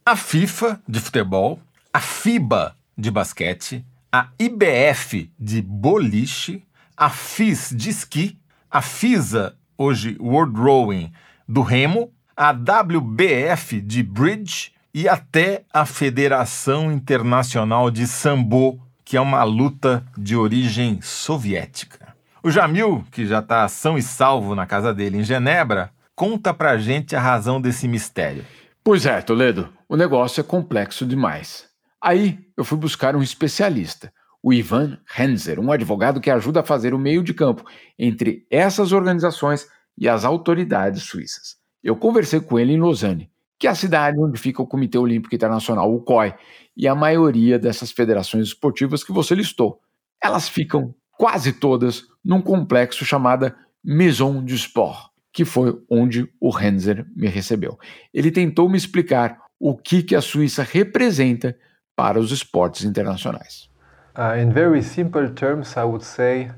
a FIFA de futebol, a FIBA de basquete, a IBF de boliche, a FIS de esqui, a FISA, hoje World Rowing, do remo, a WBF de bridge e até a Federação Internacional de Sambo, que é uma luta de origem soviética. O Jamil, que já está são e salvo na casa dele em Genebra, Conta pra gente a razão desse mistério. Pois é, Toledo, o negócio é complexo demais. Aí eu fui buscar um especialista, o Ivan Henzer, um advogado que ajuda a fazer o meio de campo entre essas organizações e as autoridades suíças. Eu conversei com ele em Lausanne, que é a cidade onde fica o Comitê Olímpico Internacional, o COI, e a maioria dessas federações esportivas que você listou. Elas ficam quase todas num complexo chamado Maison du Sport, que foi onde o Henzer me recebeu. Ele tentou me explicar o que, que a Suíça representa para os esportes internacionais. Uh, in very simple terms, I would say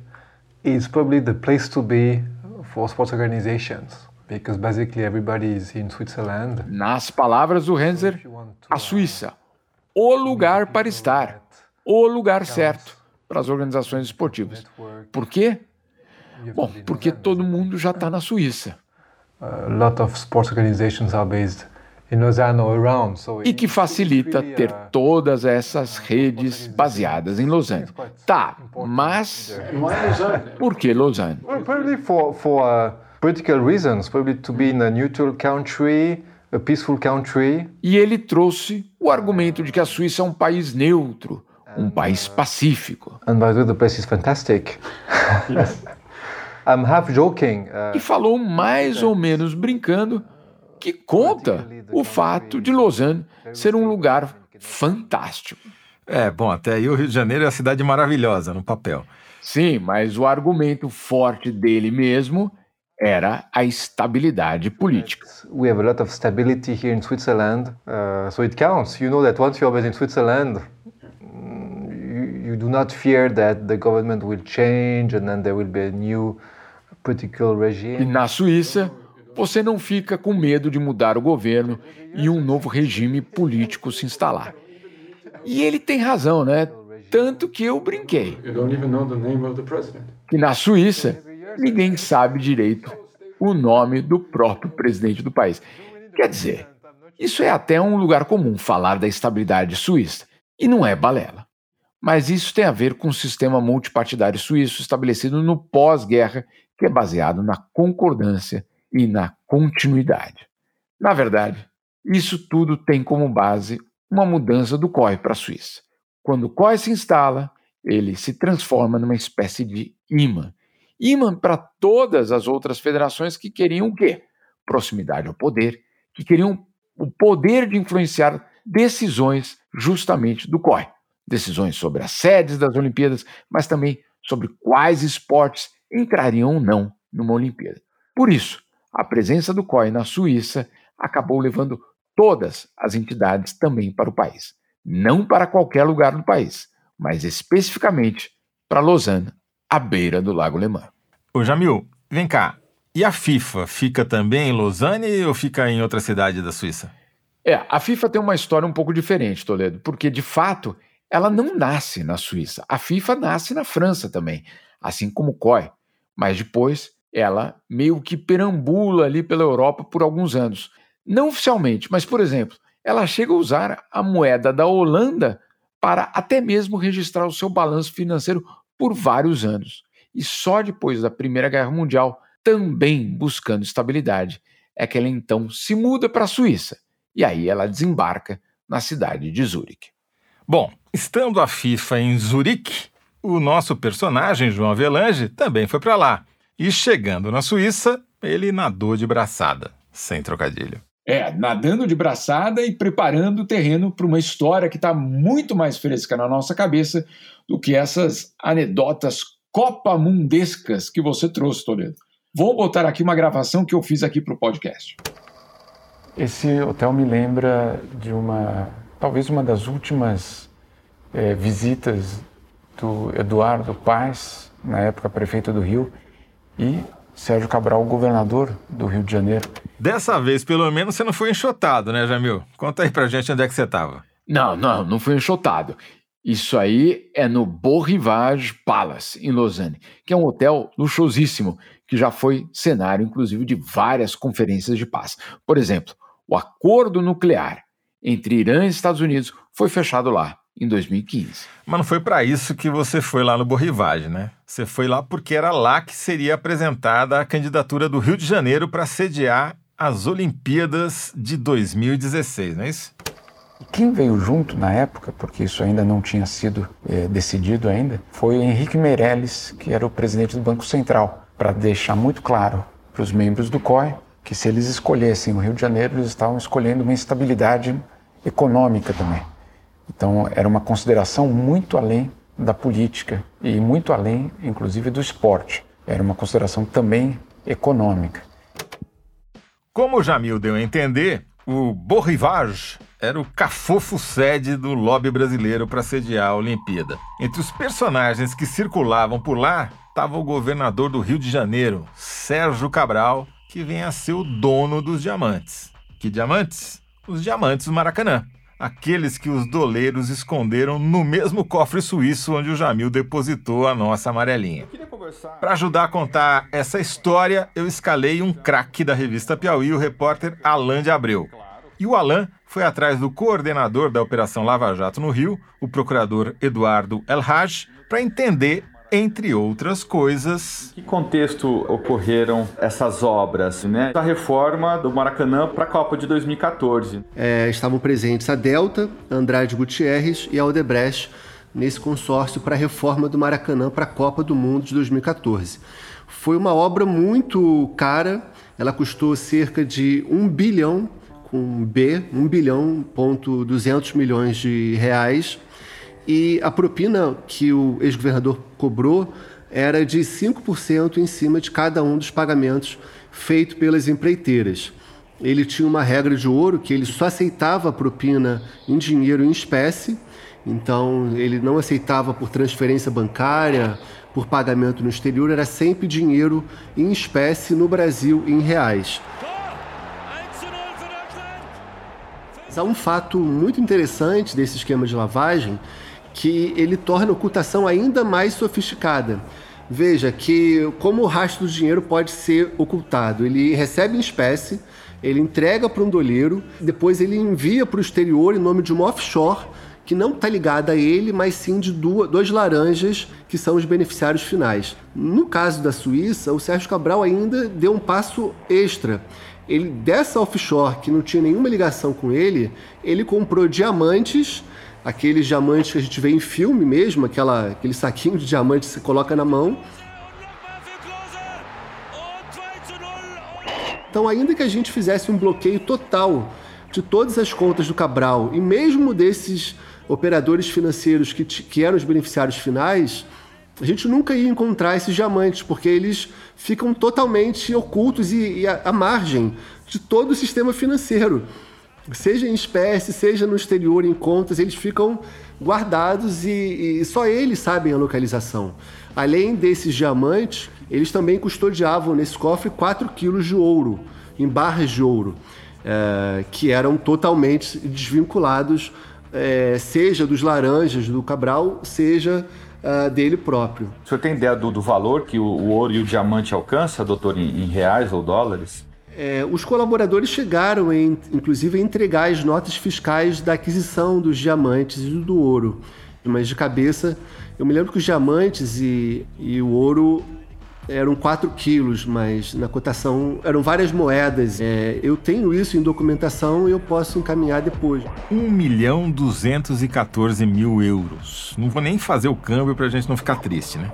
it's probably the place to be for sports organizations because basically everybody is in Switzerland. Nas palavras do Henzer, a Suíça, o lugar para estar, o lugar certo para as organizações esportivas. Por quê? Bom, porque todo mundo já está na Suíça. A lot of sports organizations are based e que facilita ter todas essas redes baseadas em Lausanne. Tá, mas por que Lausanne? Uh, political reasons, probably to be in a neutral country, a peaceful country. E ele trouxe o argumento de que a Suíça é um país neutro, um país pacífico. And by the way, the place is fantastic. yes. I'm half joking. Uh, e falou mais ou menos brincando que conta o fato de Lausanne ser um lugar fantástico. É, bom, até aí o Rio de Janeiro é a cidade maravilhosa no papel. Sim, mas o argumento forte dele mesmo era a estabilidade política. We have a lot of stability here in Switzerland, uh, so it counts. You know that once you're based in Switzerland, you, you do not fear that the government will change and then there will be a new political regime. E na Suíça, você não fica com medo de mudar o governo e um novo regime político se instalar. E ele tem razão, né? Tanto que eu brinquei. Que na Suíça, ninguém sabe direito o nome do próprio presidente do país. Quer dizer, isso é até um lugar comum falar da estabilidade suíça. E não é balela. Mas isso tem a ver com o sistema multipartidário suíço estabelecido no pós-guerra, que é baseado na concordância e na continuidade. Na verdade, isso tudo tem como base uma mudança do COI para a Suíça. Quando o COI se instala, ele se transforma numa espécie de imã. Imã para todas as outras federações que queriam o quê? Proximidade ao poder, que queriam o poder de influenciar decisões justamente do COI. Decisões sobre as sedes das Olimpíadas, mas também sobre quais esportes entrariam ou não numa Olimpíada. Por isso, a presença do COI na Suíça acabou levando todas as entidades também para o país. Não para qualquer lugar do país, mas especificamente para Lausanne, à beira do Lago Lemã. Ô Jamil, vem cá. E a FIFA fica também em Lausanne ou fica em outra cidade da Suíça? É, a FIFA tem uma história um pouco diferente, Toledo, porque de fato ela não nasce na Suíça. A FIFA nasce na França também, assim como o COI. Mas depois ela meio que perambula ali pela Europa por alguns anos. Não oficialmente, mas, por exemplo, ela chega a usar a moeda da Holanda para até mesmo registrar o seu balanço financeiro por vários anos. E só depois da Primeira Guerra Mundial, também buscando estabilidade, é que ela então se muda para a Suíça. E aí ela desembarca na cidade de Zurique. Bom, estando a FIFA em Zurique, o nosso personagem, João Avelange, também foi para lá. E chegando na Suíça, ele nadou de braçada, sem trocadilho. É, nadando de braçada e preparando o terreno para uma história que está muito mais fresca na nossa cabeça do que essas anedotas copamundescas que você trouxe, Toledo. Vou botar aqui uma gravação que eu fiz aqui para o podcast. Esse hotel me lembra de uma, talvez uma das últimas é, visitas do Eduardo Paes, na época prefeito do Rio, e Sérgio Cabral, governador do Rio de Janeiro. Dessa vez, pelo menos, você não foi enxotado, né, Jamil? Conta aí pra gente onde é que você estava. Não, não, não fui enxotado. Isso aí é no Beau Palace, em Lausanne, que é um hotel luxuosíssimo, que já foi cenário, inclusive, de várias conferências de paz. Por exemplo, o acordo nuclear entre Irã e Estados Unidos foi fechado lá. em 2015. Mas não foi para isso que você foi lá no Borrivage, né? Você foi lá porque era lá que seria apresentada a candidatura do Rio de Janeiro para sediar as Olimpíadas de 2016, não é isso? Quem veio junto na época, porque isso ainda não tinha sido é, decidido ainda, foi Henrique Meirelles, que era o presidente do Banco Central, para deixar muito claro para os membros do COI que se eles escolhessem o Rio de Janeiro, eles estavam escolhendo uma instabilidade econômica também. Então, era uma consideração muito além da política e muito além, inclusive, do esporte. Era uma consideração também econômica. Como o Jamil deu a entender, o Beau Rivage era o cafofo sede do lobby brasileiro para sediar a Olimpíada. Entre os personagens que circulavam por lá estava o governador do Rio de Janeiro, Sérgio Cabral, que vem a ser o dono dos diamantes. Que diamantes? Os diamantes do Maracanã aqueles que os doleiros esconderam no mesmo cofre suíço onde o Jamil depositou a nossa amarelinha. Para ajudar a contar essa história, eu escalei um craque da revista Piauí, o repórter Alain de Abreu. E o Alain foi atrás do coordenador da Operação Lava Jato no Rio, o procurador Eduardo El Haj, para entender entre outras coisas. Em que contexto ocorreram essas obras, né? A reforma do Maracanã para a Copa de 2014. É, estavam presentes a Delta, Andrade Gutierrez e a Odebrecht nesse consórcio para a reforma do Maracanã para a Copa do Mundo de 2014. Foi uma obra muito cara, ela custou cerca de 1 bilhão, com B, 1 bilhão ponto 200 milhões de reais e a propina que o ex-governador cobrou era de 5% em cima de cada um dos pagamentos feito pelas empreiteiras. Ele tinha uma regra de ouro que ele só aceitava a propina em dinheiro em espécie, então ele não aceitava por transferência bancária, por pagamento no exterior, era sempre dinheiro em espécie no Brasil em reais. Há um fato muito interessante desse esquema de lavagem que ele torna a ocultação ainda mais sofisticada. Veja que como o rastro do dinheiro pode ser ocultado. Ele recebe em espécie, ele entrega para um doleiro, depois ele envia para o exterior em nome de uma offshore que não está ligada a ele, mas sim de duas, dois laranjas que são os beneficiários finais. No caso da Suíça, o Sérgio Cabral ainda deu um passo extra. Ele dessa offshore que não tinha nenhuma ligação com ele, ele comprou diamantes aqueles diamantes que a gente vê em filme mesmo, aquela, aquele saquinho de diamante que você coloca na mão. Então, ainda que a gente fizesse um bloqueio total de todas as contas do Cabral e mesmo desses operadores financeiros que, que eram os beneficiários finais, a gente nunca ia encontrar esses diamantes, porque eles ficam totalmente ocultos e, e à margem de todo o sistema financeiro seja em espécie, seja no exterior, em contas, eles ficam guardados e, e, só eles sabem a localização. Além desses diamantes, eles também custodiavam nesse cofre 4 quilos de ouro, em barras de ouro, é, que eram totalmente desvinculados, é, seja dos laranjas do Cabral, seja uh, dele próprio. O senhor tem ideia do, do valor que o, o, ouro e o diamante alcança, doutor, em, em reais ou dólares? É, os colaboradores chegaram, em, inclusive, a entregar as notas fiscais da aquisição dos diamantes e do ouro. Mas de cabeça, eu me lembro que os diamantes e, e o ouro eram 4 quilos, mas na cotação eram várias moedas. É, eu tenho isso em documentação e eu posso encaminhar depois. 1 milhão 214 mil euros. Não vou nem fazer o câmbio para a gente não ficar triste, né?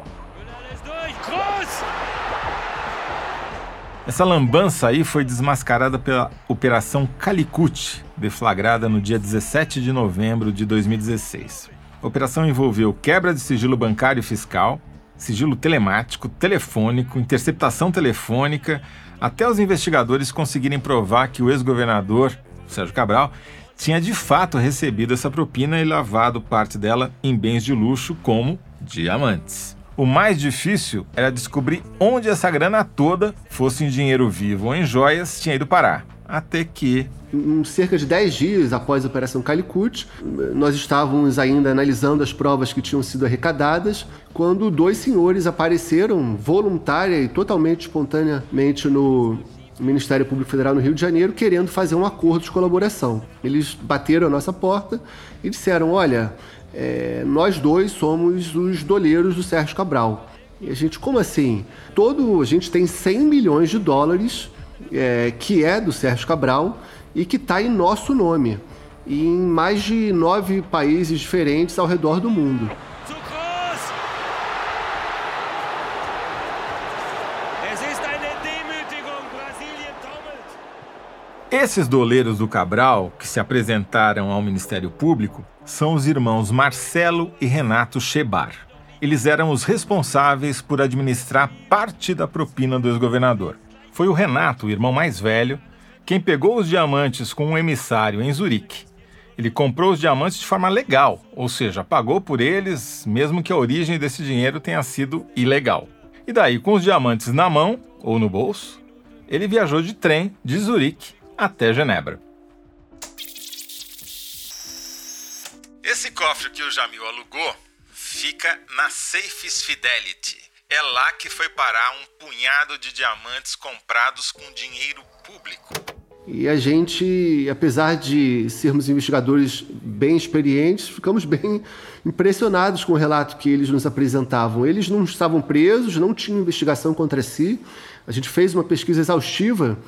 Essa lambança aí foi desmascarada pela Operação Calicut, deflagrada no dia 17 de novembro de 2016. A operação envolveu quebra de sigilo bancário e fiscal, sigilo telemático, telefônico, interceptação telefônica, até os investigadores conseguirem provar que o ex-governador, Sérgio Cabral, tinha de fato recebido essa propina e lavado parte dela em bens de luxo como diamantes. O mais difícil era descobrir onde essa grana toda, fosse em dinheiro vivo ou em joias, tinha ido parar. Até que. Em cerca de 10 dias após a Operação Calicut, nós estávamos ainda analisando as provas que tinham sido arrecadadas, quando dois senhores apareceram voluntária e totalmente espontaneamente no, Ministério Público Federal no Rio de Janeiro querendo fazer um acordo de colaboração. Eles bateram a nossa porta e disseram: olha, é, nós dois somos os doleiros do Sérgio Cabral. E a gente, como assim? Todo, a gente tem 100 milhões de dólares é, que é do Sérgio Cabral e que está em nosso nome, e em mais de nove países diferentes ao redor do mundo. Esses doleiros do Cabral, que se apresentaram ao Ministério Público, são os irmãos Marcelo e Renato Chebar. Eles eram os responsáveis por administrar parte da propina do ex-governador. Foi o Renato, o irmão mais velho, quem pegou os diamantes com um emissário em Zurique. Ele comprou os diamantes de forma legal, ou seja, pagou por eles, mesmo que a origem desse dinheiro tenha sido ilegal. E daí, com os diamantes na mão ou no bolso, ele viajou de trem de Zurique até Genebra. Esse cofre que o Jamil alugou fica na Safes Fidelity. É lá que foi parar um punhado de diamantes comprados com dinheiro público. E a gente, apesar de sermos investigadores bem experientes, ficamos bem impressionados com o relato que eles nos apresentavam. Eles não estavam presos, não tinham investigação contra si. A gente fez uma pesquisa exaustiva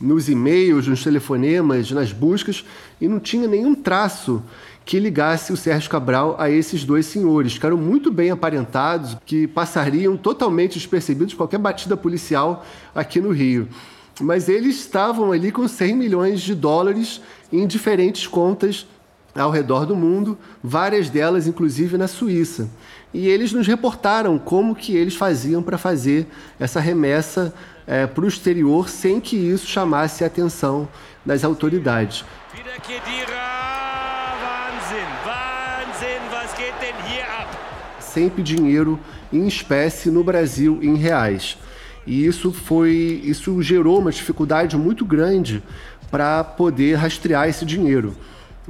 nos e-mails, nos telefonemas, nas buscas, e não tinha nenhum traço que ligasse o Sérgio Cabral a esses dois senhores, que eram muito bem aparentados, que passariam totalmente despercebidos qualquer batida policial aqui no Rio. Mas eles estavam ali com 100 milhões de dólares em diferentes contas ao redor do mundo, várias delas inclusive na Suíça. E eles nos reportaram como que eles faziam para fazer essa remessa é, para o exterior sem que isso chamasse a atenção das autoridades. Sempre dinheiro em espécie no Brasil em reais. E isso foi, isso gerou uma dificuldade muito grande para poder rastrear esse dinheiro.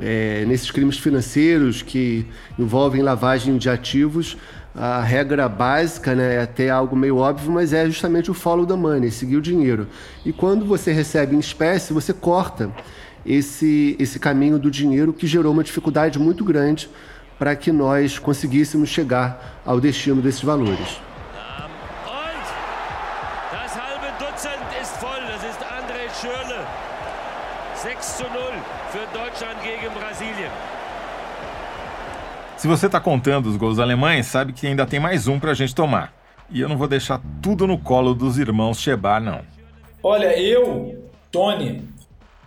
É, nesses crimes financeiros que envolvem lavagem de ativos, a regra básica, né, é até algo meio óbvio, mas é justamente o follow the money, seguir o dinheiro. E quando você recebe em espécie, você corta esse, esse caminho do dinheiro que gerou uma dificuldade muito grande para que nós conseguíssemos chegar ao destino desses valores. Das halbe Dutzend ist voll. Das ist André Schürle. 6 zu 0 für Deutschland gegen Brasilien. Se você está contando os gols alemães, sabe que ainda tem mais um para a gente tomar. E eu não vou deixar tudo no colo dos irmãos Chebar, não. Olha, eu, Tony,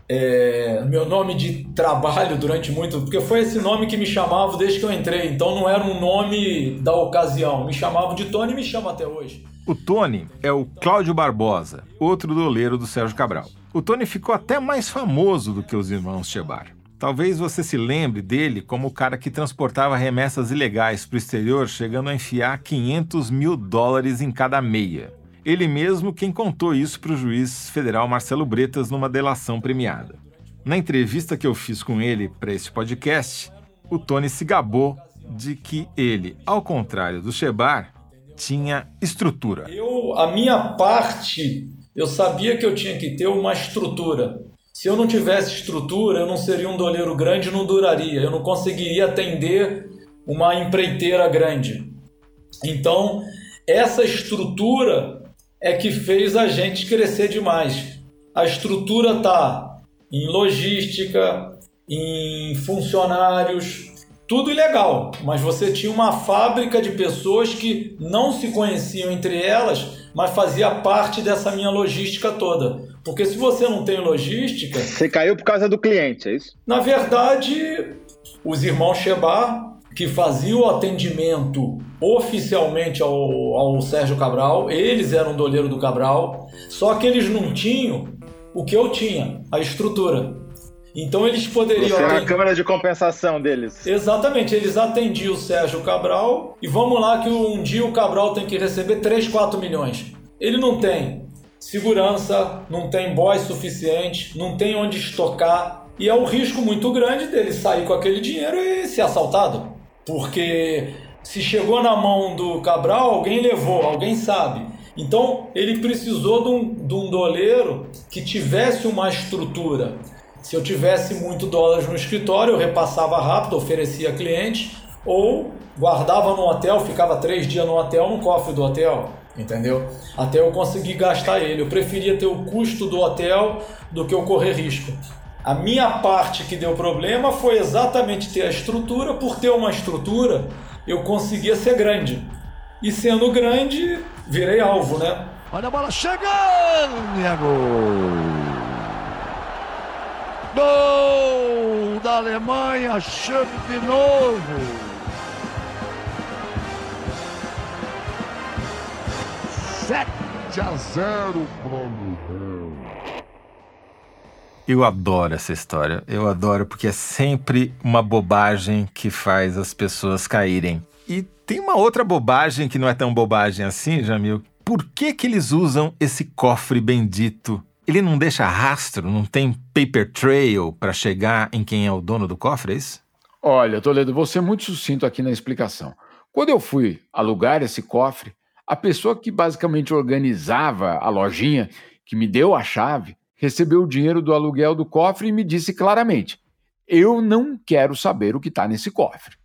é, meu nome de trabalho durante muito, porque foi esse nome que me chamavam desde que eu entrei, então não era um nome da ocasião, me chamavam de Tony e me chamam até hoje. O Tony é o Cláudio Barbosa, outro doleiro do Sérgio Cabral. O Tony ficou até mais famoso do que os irmãos Chebar. Talvez você se lembre dele como o cara que transportava remessas ilegais para o exterior, chegando a enfiar 500 mil dólares em cada meia. Ele mesmo quem contou isso para o juiz federal Marcelo Bretas numa delação premiada. Na entrevista que eu fiz com ele para esse podcast, o Tony se gabou de que ele, ao contrário do Shebar, tinha estrutura. Eu, a minha parte, eu sabia que eu tinha que ter uma estrutura. Se eu não tivesse estrutura, eu não seria um doleiro grande, não duraria. Eu não conseguiria atender uma empreiteira grande. Então, essa estrutura é que fez a gente crescer demais. A estrutura está em logística, em funcionários, tudo ilegal, mas você tinha uma fábrica de pessoas que não se conheciam entre elas, mas fazia parte dessa minha logística toda. Porque se você não tem logística. Você caiu por causa do cliente, é isso? Na verdade, os irmãos Chebar, que faziam o atendimento oficialmente ao, ao Sérgio Cabral, eles eram doleiro do Cabral, só que eles não tinham o que eu tinha, a estrutura. Então eles poderiam. Você era a câmera de compensação deles. Exatamente, eles atendiam o Sérgio Cabral e vamos lá que um dia o Cabral tem que receber 3, 4 milhões. Ele não tem segurança, não tem boy suficiente, não tem onde estocar. E é um risco muito grande dele sair com aquele dinheiro e ser assaltado. Porque se chegou na mão do Cabral, alguém levou, alguém sabe. Então ele precisou de um, de um doleiro que tivesse uma estrutura. Se eu tivesse muito dólares no escritório, eu repassava rápido, oferecia cliente, ou guardava no hotel, ficava três dias no hotel, no cofre do hotel, entendeu? Até eu conseguir gastar ele. Eu preferia ter o custo do hotel do que eu correr risco. A minha parte que deu problema foi exatamente ter a estrutura. Por ter uma estrutura, eu conseguia ser grande. E sendo grande, virei alvo, né? Olha a bola chegando! É gol! Gol da Alemanha, chame de novo! 7 a 0 para Eu adoro essa história. Eu adoro porque é sempre uma bobagem que faz as pessoas caírem. E tem uma outra bobagem que não é tão bobagem assim, Jamil. Por que que eles usam esse cofre bendito? Ele não deixa rastro, não tem paper trail para chegar em quem é o dono do cofre, é isso? Olha, Toledo, vou ser muito sucinto aqui na explicação. Quando eu fui alugar esse cofre, a pessoa que basicamente organizava a lojinha, que me deu a chave, recebeu o dinheiro do aluguel do cofre e me disse claramente: eu não quero saber o que está nesse cofre.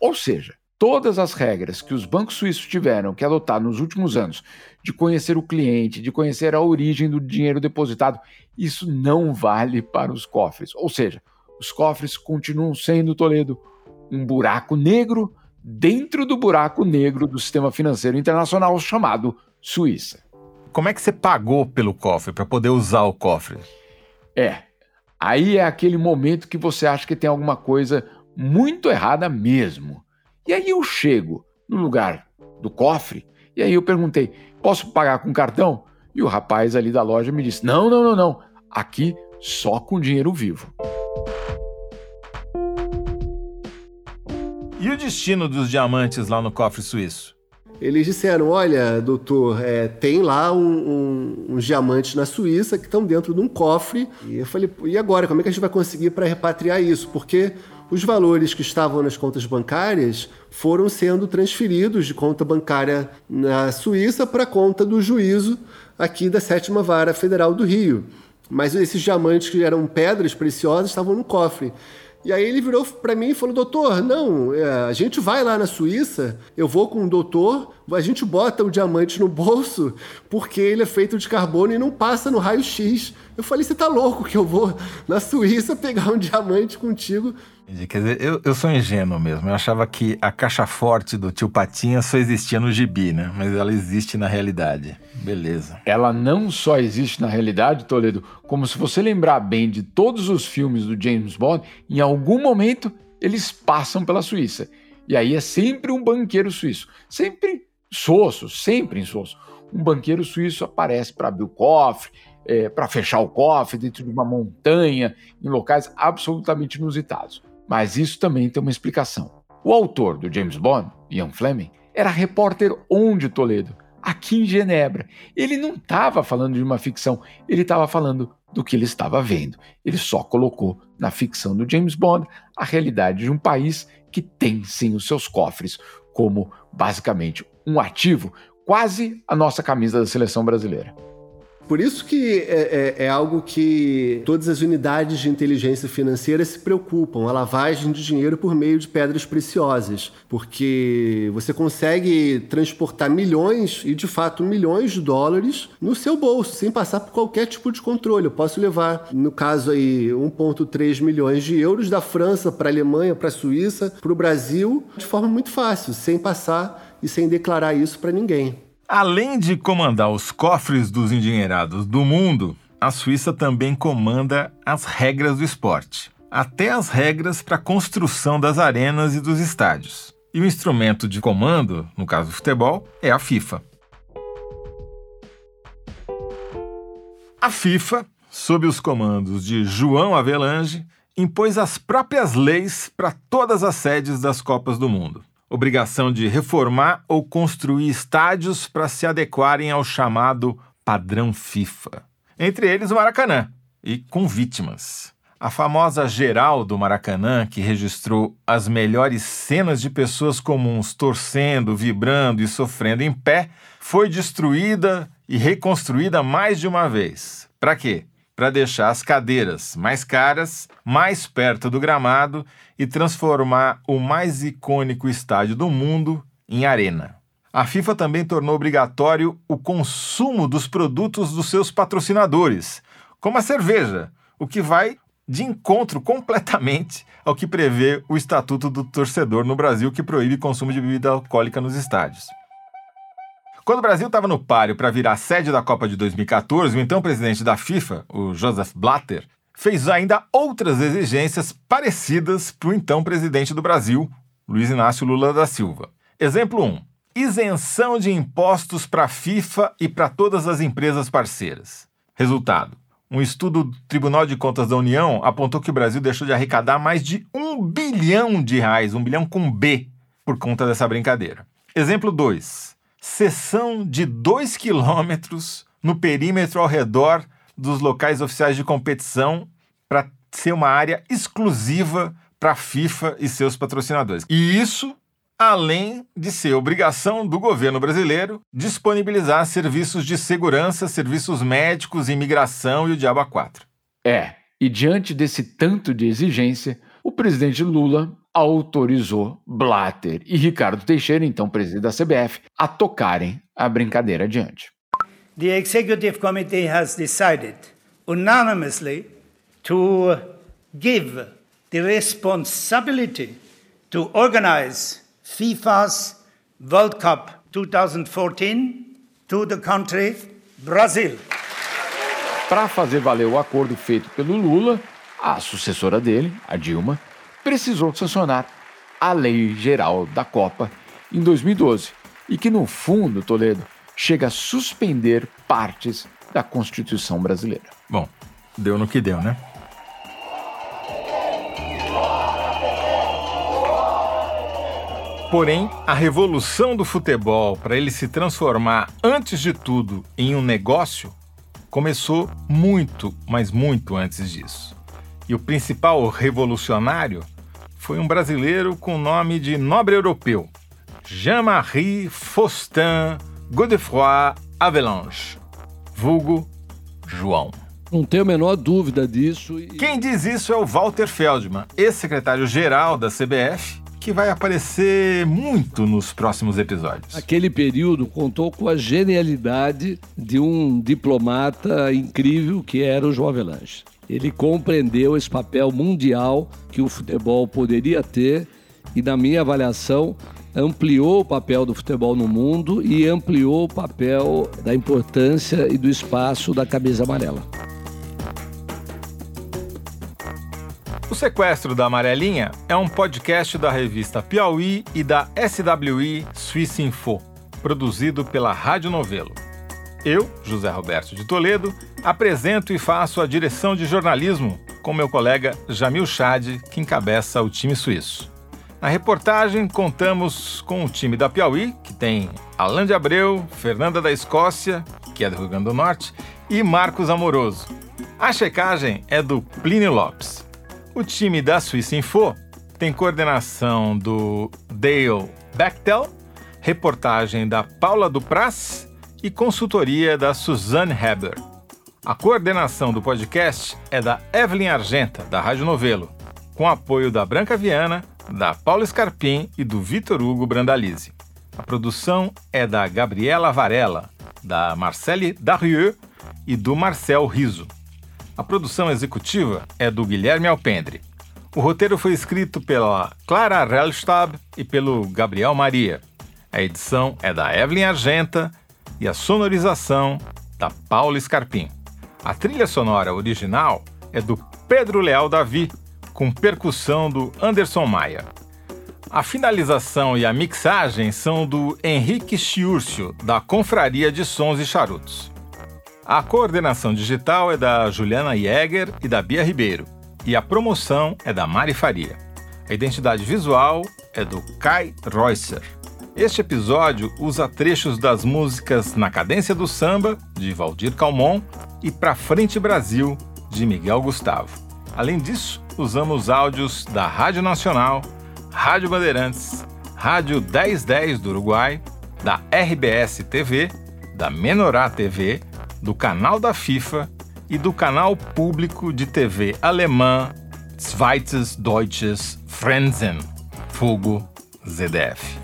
Ou seja, todas as regras que os bancos suíços tiveram que adotar nos últimos anos, de conhecer o cliente, de conhecer a origem do dinheiro depositado, isso não vale para os cofres. Ou seja, os cofres continuam sendo, Toledo, um buraco negro dentro do buraco negro do sistema financeiro internacional chamado Suíça. Como é que você pagou pelo cofre para poder usar o cofre? É, aí é aquele momento que você acha que tem alguma coisa muito errada mesmo. E aí eu chego no lugar do cofre e aí eu perguntei: posso pagar com cartão? E o rapaz ali da loja me disse: não, não, não, não. Aqui só com dinheiro vivo. E o destino dos diamantes lá no cofre suíço? Eles disseram: Olha, doutor, é, tem lá um, um, uns diamantes na Suíça que estão dentro de um cofre. E eu falei: E agora? Como é que a gente vai conseguir para repatriar isso? Porque os valores que estavam nas contas bancárias foram sendo transferidos de conta bancária na Suíça para conta do juízo aqui da Sétima Vara Federal do Rio. Mas esses diamantes que eram pedras preciosas estavam no cofre. E aí ele virou para mim e falou: Doutor, não, é, a gente vai lá na Suíça, eu vou com o doutor, a gente bota o diamante no bolso, porque ele é feito de carbono e não passa no raio-x. Eu falei: Você tá louco que eu vou na Suíça pegar um diamante contigo? Quer dizer, eu, eu sou ingênuo mesmo. Eu achava que a caixa forte do tio Patinha só existia no gibi, né? Mas ela existe na realidade. Beleza. Ela não só existe na realidade, Toledo, como se você lembrar bem de todos os filmes do James Bond, em algum momento eles passam pela Suíça. E aí é sempre um banqueiro suíço. Sempre soço, sempre insosso. Um banqueiro suíço aparece para abrir o cofre, é, para fechar o cofre dentro de uma montanha, em locais absolutamente inusitados. Mas isso também tem uma explicação. O autor do James Bond, Ian Fleming, era repórter onde Toledo? Aqui em Genebra. Ele não estava falando de uma ficção, ele estava falando do que ele estava vendo. Ele só colocou na ficção do James Bond a realidade de um país que tem sim os seus cofres como basicamente um ativo, quase a nossa camisa da seleção brasileira. Por isso que é, é, é, algo que todas as unidades de inteligência financeira se preocupam, a lavagem de dinheiro por meio de pedras preciosas, porque você consegue transportar milhões e de fato milhões de dólares no seu bolso, sem passar por qualquer tipo de controle. Eu posso levar, no caso aí, 1,3 milhões de euros da França para a Alemanha, para a Suíça, para o Brasil, de forma muito fácil, sem passar e sem declarar isso para ninguém. Além de comandar os cofres dos endinheirados do mundo, a Suíça também comanda as regras do esporte, até as regras para a construção das arenas e dos estádios. E o instrumento de comando, no caso do futebol, é a FIFA. A FIFA, sob os comandos de João Avelange, impôs as próprias leis para todas as sedes das Copas do Mundo obrigação de reformar ou construir estádios para se adequarem ao chamado padrão FIFA. Entre eles o Maracanã, e com vítimas. A famosa geral do Maracanã, que registrou as melhores cenas de pessoas comuns torcendo, vibrando e sofrendo em pé, foi destruída e reconstruída mais de uma vez. Para quê? Para deixar as cadeiras mais caras, mais perto do gramado e transformar o mais icônico estádio do mundo em arena. A FIFA também tornou obrigatório o consumo dos produtos dos seus patrocinadores, como a cerveja, o que vai de encontro completamente ao que prevê o Estatuto do Torcedor no Brasil, que proíbe consumo de bebida alcoólica nos estádios. Quando o Brasil estava no páreo para virar sede da Copa de 2014, o então presidente da FIFA, o Joseph Blatter, fez ainda outras exigências parecidas para o então presidente do Brasil, Luiz Inácio Lula da Silva. Exemplo 1. Isenção de impostos para a FIFA e para todas as empresas parceiras. Resultado: um estudo do Tribunal de Contas da União apontou que o Brasil deixou de arrecadar mais de um bilhão de reais, um bilhão com B, por conta dessa brincadeira. Exemplo 2 seção de 2 quilômetros no perímetro ao redor dos locais oficiais de competição para ser uma área exclusiva para a FIFA e seus patrocinadores. E isso além de ser obrigação do governo brasileiro disponibilizar serviços de segurança, serviços médicos, imigração e o diabo a quatro. É, e diante desse tanto de exigência, o presidente Lula autorizou Blatter e Ricardo Teixeira, então presidente da CBF, a tocarem a brincadeira adiante. The executive committee has decided unanimously to give the responsibility to organize FIFA's World Cup 2014 to the country Brazil. Para fazer valer o acordo feito pelo Lula, a sucessora dele, a Dilma, precisou sancionar a Lei Geral da Copa em 2012 e que, no fundo, Toledo, chega a suspender partes da Constituição brasileira. Bom, deu no que deu, né? Porém, a revolução do futebol, para ele se transformar, antes de tudo, em um negócio, começou muito, mas muito antes disso. E o principal revolucionário foi um brasileiro com o nome de nobre europeu, Jean-Marie Faustin Godefroy Avelange, vulgo João. Não tenho a menor dúvida disso. Quem diz isso é o Walter Feldman, ex-secretário-geral da CBF, que vai aparecer muito nos próximos episódios. Aquele período contou com a genialidade de um diplomata incrível que era o João Avelange ele compreendeu esse papel mundial que o futebol poderia ter e, na minha avaliação, ampliou o papel do futebol no mundo e ampliou o papel da importância e do espaço da camisa amarela. O Sequestro da Amarelinha é um podcast da revista Piauí e da SWI Swiss Info, produzido pela Rádio Novelo. Eu, José Roberto de Toledo, apresento e faço a direção de jornalismo com meu colega Jamil Chad, que encabeça o time suíço. Na reportagem, contamos com o time da Piauí, que tem Alain de Abreu, Fernanda da Escócia, que é do Rio Grande do Norte, e Marcos Amoroso. A checagem é do Plínio Lopes. O time da Suíça Info tem coordenação do Dale Bechtel, reportagem da Paula Dupras e consultoria da Suzanne Heber. A coordenação do podcast é da Evelyn Argenta, da Rádio Novelo, com apoio da Branca Viana, da Paula Scarpim e do Vitor Hugo Brandalize. A produção é da Gabriela Varela, da Marcele Darieux e do Marcel Riso. A produção executiva é do Guilherme Alpendre. O roteiro foi escrito pela Clara Rellstab e pelo Gabriel Maria. A edição é da Evelyn Argenta e a sonorização da Paula Scarpim. A trilha sonora original é do Pedro Leal Davi, com percussão do Anderson Maia. A finalização e a mixagem são do Henrique Chiúrcio, da Confraria de Sons e Charutos. A coordenação digital é da Juliana Jäger e da Bia Ribeiro, e a promoção é da Mari Faria. A identidade visual é do Kai Reusser. Este episódio usa trechos das músicas Na Cadência do Samba, de Valdir Calmon, e Pra Frente Brasil, de Miguel Gustavo. Além disso, usamos áudios da Rádio Nacional, Rádio Bandeirantes, Rádio 1010 do Uruguai, da RBS TV, da Menorá TV, do canal da FIFA e do canal público de TV alemã Zweites Deutsches Fernsehen, Fogo ZDF.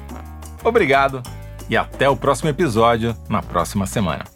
Obrigado e até o próximo episódio na próxima semana.